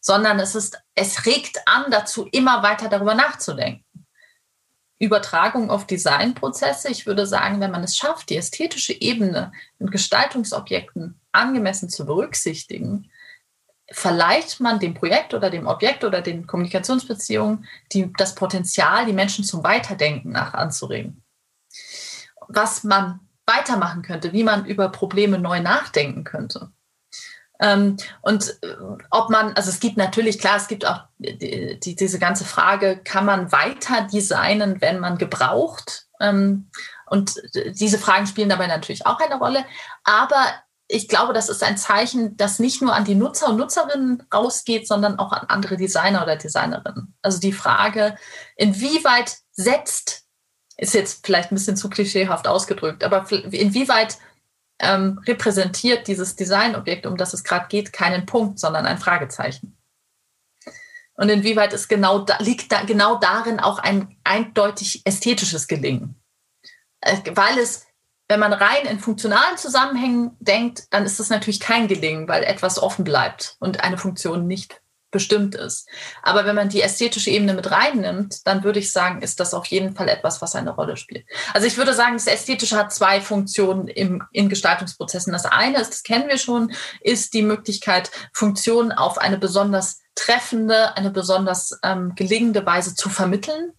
sondern es ist, es regt an dazu, immer weiter darüber nachzudenken. Übertragung auf Designprozesse. Ich würde sagen, wenn man es schafft, die ästhetische Ebene in Gestaltungsobjekten angemessen zu berücksichtigen, verleiht man dem Projekt oder dem Objekt oder den Kommunikationsbeziehungen die, das Potenzial, die Menschen zum Weiterdenken nach anzuregen. Was man weitermachen könnte, wie man über Probleme neu nachdenken könnte. Ähm, und äh, ob man, also es gibt natürlich, klar, es gibt auch die, die, diese ganze Frage, kann man weiter designen, wenn man gebraucht? Ähm, und diese Fragen spielen dabei natürlich auch eine Rolle. Aber ich glaube, das ist ein Zeichen, das nicht nur an die Nutzer und Nutzerinnen rausgeht, sondern auch an andere Designer oder Designerinnen. Also die Frage, inwieweit setzt, ist jetzt vielleicht ein bisschen zu klischeehaft ausgedrückt, aber inwieweit ähm, repräsentiert dieses Designobjekt, um das es gerade geht, keinen Punkt, sondern ein Fragezeichen? Und inwieweit ist genau da, liegt da genau darin auch ein eindeutig ästhetisches Gelingen? Äh, weil es wenn man rein in funktionalen Zusammenhängen denkt, dann ist das natürlich kein Gelingen, weil etwas offen bleibt und eine Funktion nicht bestimmt ist. Aber wenn man die ästhetische Ebene mit reinnimmt, dann würde ich sagen, ist das auf jeden Fall etwas, was eine Rolle spielt. Also ich würde sagen, das Ästhetische hat zwei Funktionen im, in Gestaltungsprozessen. Das eine ist, das kennen wir schon, ist die Möglichkeit, Funktionen auf eine besonders treffende, eine besonders ähm, gelingende Weise zu vermitteln.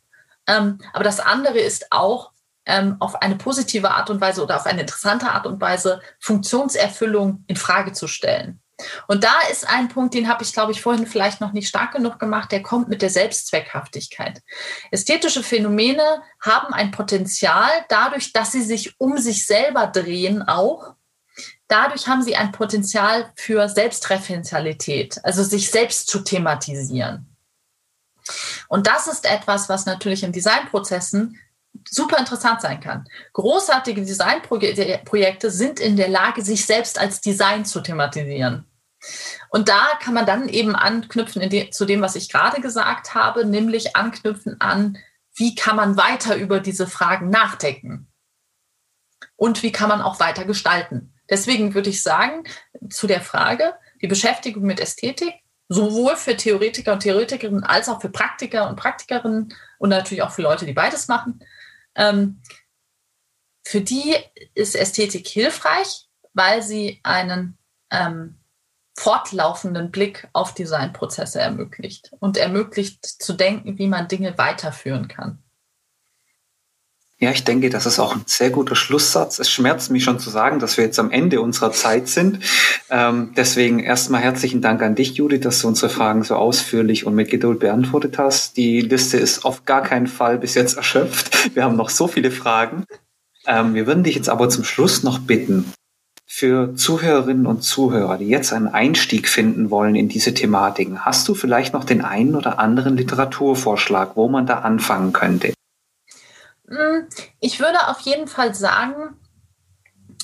Ähm, aber das andere ist auch, ähm, auf eine positive Art und Weise oder auf eine interessante Art und Weise Funktionserfüllung in Frage zu stellen. Und da ist ein Punkt, den habe ich, glaube ich, vorhin vielleicht noch nicht stark genug gemacht, der kommt mit der Selbstzweckhaftigkeit. Ästhetische Phänomene haben ein Potenzial dadurch, dass sie sich um sich selber drehen auch. Dadurch haben sie ein Potenzial für Selbstreferenzialität, also sich selbst zu thematisieren. Und das ist etwas, was natürlich in Designprozessen super interessant sein kann. Großartige Designprojekte sind in der Lage, sich selbst als Design zu thematisieren. Und da kann man dann eben anknüpfen de zu dem, was ich gerade gesagt habe, nämlich anknüpfen an, wie kann man weiter über diese Fragen nachdenken und wie kann man auch weiter gestalten. Deswegen würde ich sagen, zu der Frage, die Beschäftigung mit Ästhetik, sowohl für Theoretiker und Theoretikerinnen als auch für Praktiker und Praktikerinnen und natürlich auch für Leute, die beides machen, ähm, für die ist Ästhetik hilfreich, weil sie einen ähm, fortlaufenden Blick auf Designprozesse ermöglicht und ermöglicht zu denken, wie man Dinge weiterführen kann. Ja, ich denke, das ist auch ein sehr guter Schlusssatz. Es schmerzt mich schon zu sagen, dass wir jetzt am Ende unserer Zeit sind. Ähm, deswegen erstmal herzlichen Dank an dich, Judith, dass du unsere Fragen so ausführlich und mit Geduld beantwortet hast. Die Liste ist auf gar keinen Fall bis jetzt erschöpft. Wir haben noch so viele Fragen. Ähm, wir würden dich jetzt aber zum Schluss noch bitten, für Zuhörerinnen und Zuhörer, die jetzt einen Einstieg finden wollen in diese Thematiken, hast du vielleicht noch den einen oder anderen Literaturvorschlag, wo man da anfangen könnte? Hm, ich würde auf jeden Fall sagen,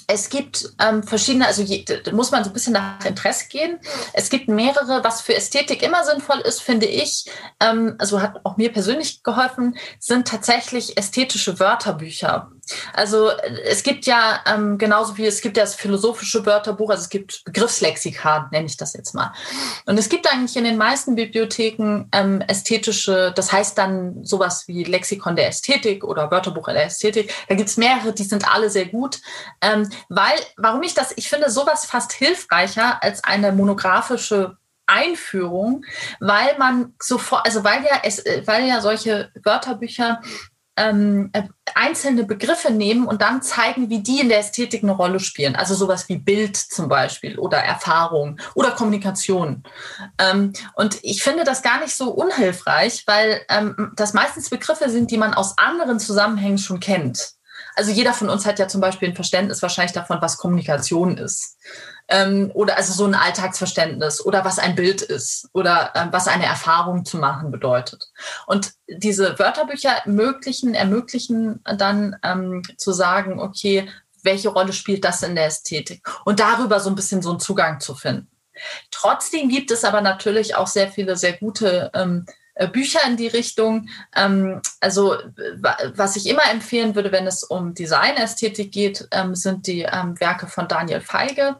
es gibt ähm, verschiedene, also je, muss man so ein bisschen nach Interesse gehen. Es gibt mehrere, was für Ästhetik immer sinnvoll ist, finde ich, ähm, also hat auch mir persönlich geholfen, sind tatsächlich ästhetische Wörterbücher. Also es gibt ja ähm, genauso wie es gibt ja das philosophische Wörterbuch, also es gibt Begriffslexika, nenne ich das jetzt mal. Und es gibt eigentlich in den meisten Bibliotheken ähm, ästhetische, das heißt dann sowas wie Lexikon der Ästhetik oder Wörterbuch der Ästhetik. Da gibt es mehrere, die sind alle sehr gut. Ähm, weil, warum ich das, ich finde sowas fast hilfreicher als eine monografische Einführung, weil man sofort, also weil ja es, weil ja solche Wörterbücher ähm, äh, einzelne Begriffe nehmen und dann zeigen, wie die in der Ästhetik eine Rolle spielen. Also sowas wie Bild zum Beispiel oder Erfahrung oder Kommunikation. Ähm, und ich finde das gar nicht so unhilfreich, weil ähm, das meistens Begriffe sind, die man aus anderen Zusammenhängen schon kennt. Also jeder von uns hat ja zum Beispiel ein Verständnis wahrscheinlich davon, was Kommunikation ist ähm, oder also so ein Alltagsverständnis oder was ein Bild ist oder ähm, was eine Erfahrung zu machen bedeutet. Und diese Wörterbücher ermöglichen, ermöglichen dann ähm, zu sagen, okay, welche Rolle spielt das in der Ästhetik und darüber so ein bisschen so einen Zugang zu finden. Trotzdem gibt es aber natürlich auch sehr viele sehr gute ähm, äh, Bücher in die Richtung. Ähm, also was ich immer empfehlen würde, wenn es um Designästhetik geht, ähm, sind die ähm, Werke von Daniel Feige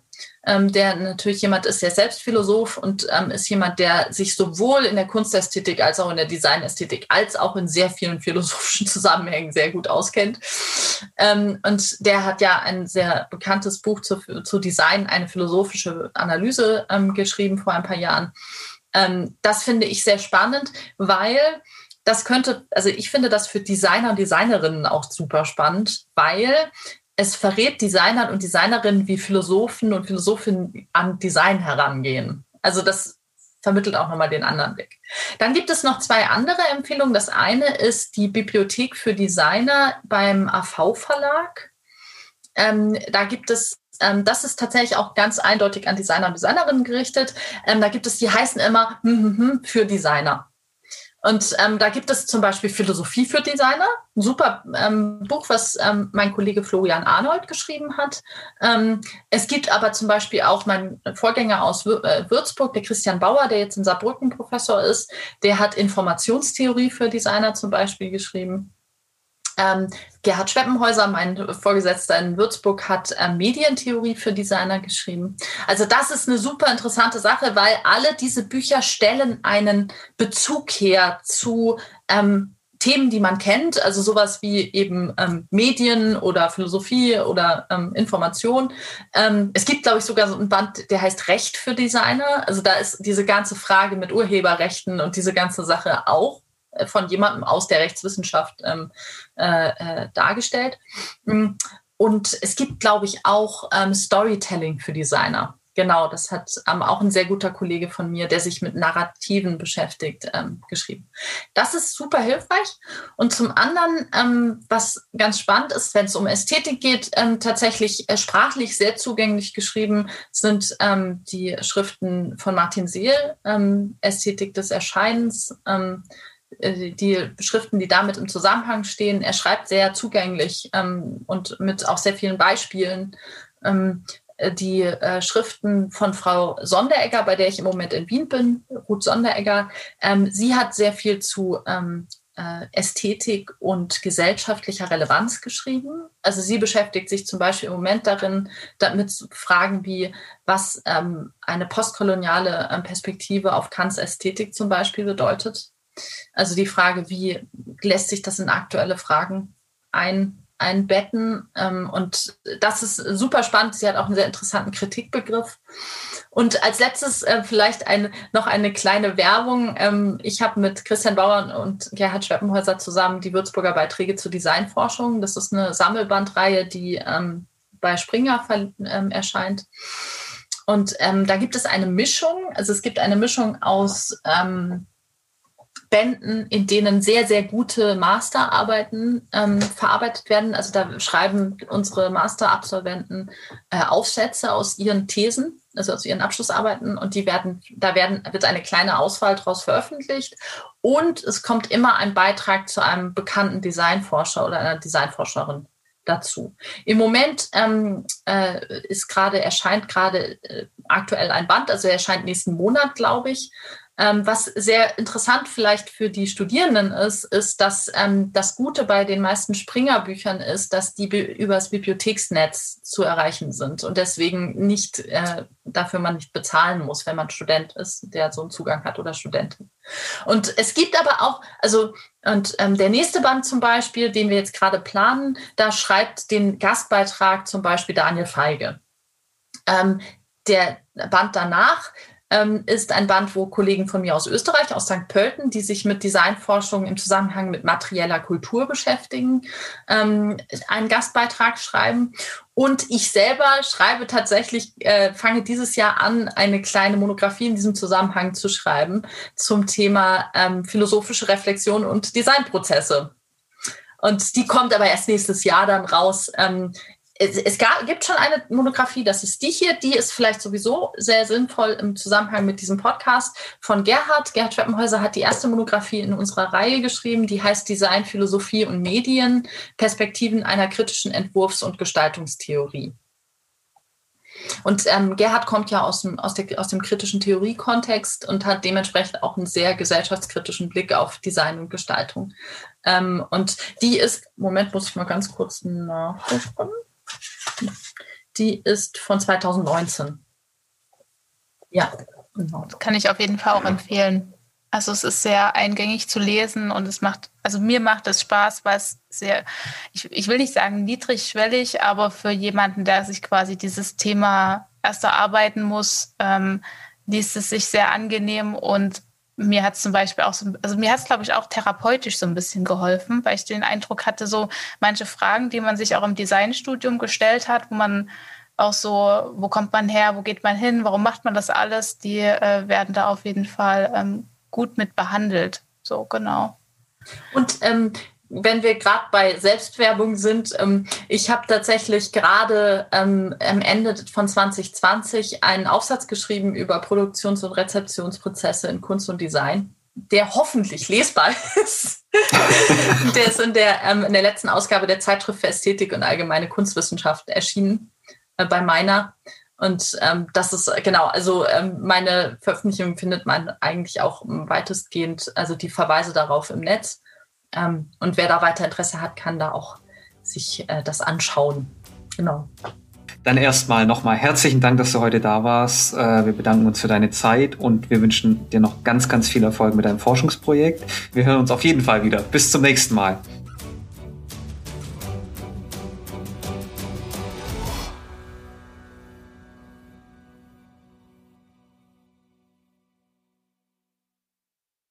ähm, der natürlich jemand ist, der selbst Philosoph und ähm, ist jemand, der sich sowohl in der Kunstästhetik als auch in der Designästhetik als auch in sehr vielen philosophischen Zusammenhängen sehr gut auskennt. Ähm, und der hat ja ein sehr bekanntes Buch zu, zu Design, eine philosophische Analyse ähm, geschrieben vor ein paar Jahren. Ähm, das finde ich sehr spannend, weil das könnte, also ich finde das für Designer und Designerinnen auch super spannend, weil es verrät Designern und Designerinnen, wie Philosophen und Philosophinnen an Design herangehen. Also das vermittelt auch nochmal den anderen Blick. Dann gibt es noch zwei andere Empfehlungen. Das eine ist die Bibliothek für Designer beim AV-Verlag. Ähm, da gibt es ähm, das ist tatsächlich auch ganz eindeutig an Designer und Designerinnen gerichtet. Ähm, da gibt es, die heißen immer hm, hm, hm, für Designer. Und ähm, da gibt es zum Beispiel Philosophie für Designer, ein super ähm, Buch, was ähm, mein Kollege Florian Arnold geschrieben hat. Ähm, es gibt aber zum Beispiel auch mein Vorgänger aus äh, Würzburg, der Christian Bauer, der jetzt in Saarbrücken Professor ist, der hat Informationstheorie für Designer zum Beispiel geschrieben. Ähm, Gerhard Schweppenhäuser, mein Vorgesetzter in Würzburg, hat ähm, Medientheorie für Designer geschrieben. Also das ist eine super interessante Sache, weil alle diese Bücher stellen einen Bezug her zu ähm, Themen, die man kennt, also sowas wie eben ähm, Medien oder Philosophie oder ähm, Information. Ähm, es gibt, glaube ich, sogar so ein Band, der heißt Recht für Designer. Also da ist diese ganze Frage mit Urheberrechten und diese ganze Sache auch von jemandem aus der Rechtswissenschaft ähm, äh, äh, dargestellt. Mm, und es gibt, glaube ich, auch ähm, Storytelling für Designer. Genau, das hat ähm, auch ein sehr guter Kollege von mir, der sich mit Narrativen beschäftigt, ähm, geschrieben. Das ist super hilfreich. Und zum anderen, ähm, was ganz spannend ist, wenn es um Ästhetik geht, ähm, tatsächlich äh, sprachlich sehr zugänglich geschrieben sind ähm, die Schriften von Martin Seel, ähm, Ästhetik des Erscheinens die Schriften, die damit im Zusammenhang stehen. Er schreibt sehr zugänglich ähm, und mit auch sehr vielen Beispielen. Ähm, äh, die äh, Schriften von Frau Sonderegger, bei der ich im Moment in Wien bin, Ruth Sonderegger, ähm, sie hat sehr viel zu ähm, äh, Ästhetik und gesellschaftlicher Relevanz geschrieben. Also sie beschäftigt sich zum Beispiel im Moment darin, damit Fragen wie, was ähm, eine postkoloniale ähm, Perspektive auf Kants Ästhetik zum Beispiel bedeutet also die Frage, wie lässt sich das in aktuelle Fragen ein, einbetten? Ähm, und das ist super spannend. Sie hat auch einen sehr interessanten Kritikbegriff. Und als letztes äh, vielleicht eine, noch eine kleine Werbung. Ähm, ich habe mit Christian Bauer und Gerhard Schweppenhäuser zusammen die Würzburger Beiträge zur Designforschung. Das ist eine Sammelbandreihe, die ähm, bei Springer erscheint. Und da gibt es eine Mischung, also es gibt eine Mischung aus Bänden, in denen sehr, sehr gute Masterarbeiten ähm, verarbeitet werden. Also da schreiben unsere Masterabsolventen äh, Aufsätze aus ihren Thesen, also aus ihren Abschlussarbeiten und die werden, da werden, wird eine kleine Auswahl daraus veröffentlicht. Und es kommt immer ein Beitrag zu einem bekannten Designforscher oder einer Designforscherin dazu. Im Moment ähm, äh, ist gerade, erscheint gerade äh, aktuell ein Band, also er erscheint nächsten Monat, glaube ich. Ähm, was sehr interessant vielleicht für die Studierenden ist, ist, dass ähm, das Gute bei den meisten Springer-Büchern ist, dass die übers Bibliotheksnetz zu erreichen sind und deswegen nicht äh, dafür man nicht bezahlen muss, wenn man Student ist, der so einen Zugang hat oder Studentin. Und es gibt aber auch, also und ähm, der nächste Band zum Beispiel, den wir jetzt gerade planen, da schreibt den Gastbeitrag zum Beispiel Daniel Feige. Ähm, der Band danach ähm, ist ein Band, wo Kollegen von mir aus Österreich, aus St. Pölten, die sich mit Designforschung im Zusammenhang mit materieller Kultur beschäftigen, ähm, einen Gastbeitrag schreiben. Und ich selber schreibe tatsächlich, äh, fange dieses Jahr an, eine kleine Monographie in diesem Zusammenhang zu schreiben zum Thema ähm, philosophische Reflexion und Designprozesse. Und die kommt aber erst nächstes Jahr dann raus. Es, es gab, gibt schon eine Monographie, das ist die hier, die ist vielleicht sowieso sehr sinnvoll im Zusammenhang mit diesem Podcast von Gerhard. Gerhard Schweppenhäuser hat die erste Monographie in unserer Reihe geschrieben, die heißt Design, Philosophie und Medien, Perspektiven einer kritischen Entwurfs- und Gestaltungstheorie. Und ähm, Gerhard kommt ja aus dem, aus, der, aus dem kritischen Theoriekontext und hat dementsprechend auch einen sehr gesellschaftskritischen Blick auf Design und Gestaltung. Ähm, und die ist, Moment, muss ich mal ganz kurz nachgucken. Die ist von 2019. Ja, genau. Das kann ich auf jeden Fall auch empfehlen. Also es ist sehr eingängig zu lesen und es macht, also mir macht es Spaß, weil es sehr, ich, ich will nicht sagen niedrigschwellig, aber für jemanden, der sich quasi dieses Thema erst erarbeiten muss, ähm, liest es sich sehr angenehm und mir hat es zum Beispiel auch so, also mir hat es, glaube ich, auch therapeutisch so ein bisschen geholfen, weil ich den Eindruck hatte, so manche Fragen, die man sich auch im Designstudium gestellt hat, wo man auch so, wo kommt man her, wo geht man hin, warum macht man das alles, die äh, werden da auf jeden Fall ähm, gut mit behandelt. So, genau. Und ähm, wenn wir gerade bei Selbstwerbung sind, ähm, ich habe tatsächlich gerade ähm, am Ende von 2020 einen Aufsatz geschrieben über Produktions- und Rezeptionsprozesse in Kunst und Design, der hoffentlich lesbar ist. der ist in der, ähm, in der letzten Ausgabe der Zeitschrift für Ästhetik und allgemeine Kunstwissenschaft erschienen, äh, bei meiner. Und ähm, das ist genau, also ähm, meine Veröffentlichung findet man eigentlich auch weitestgehend, also die Verweise darauf im Netz. Ähm, und wer da weiter Interesse hat, kann da auch sich äh, das anschauen. Genau. Dann erstmal nochmal herzlichen Dank, dass du heute da warst. Äh, wir bedanken uns für deine Zeit und wir wünschen dir noch ganz, ganz viel Erfolg mit deinem Forschungsprojekt. Wir hören uns auf jeden Fall wieder. Bis zum nächsten Mal.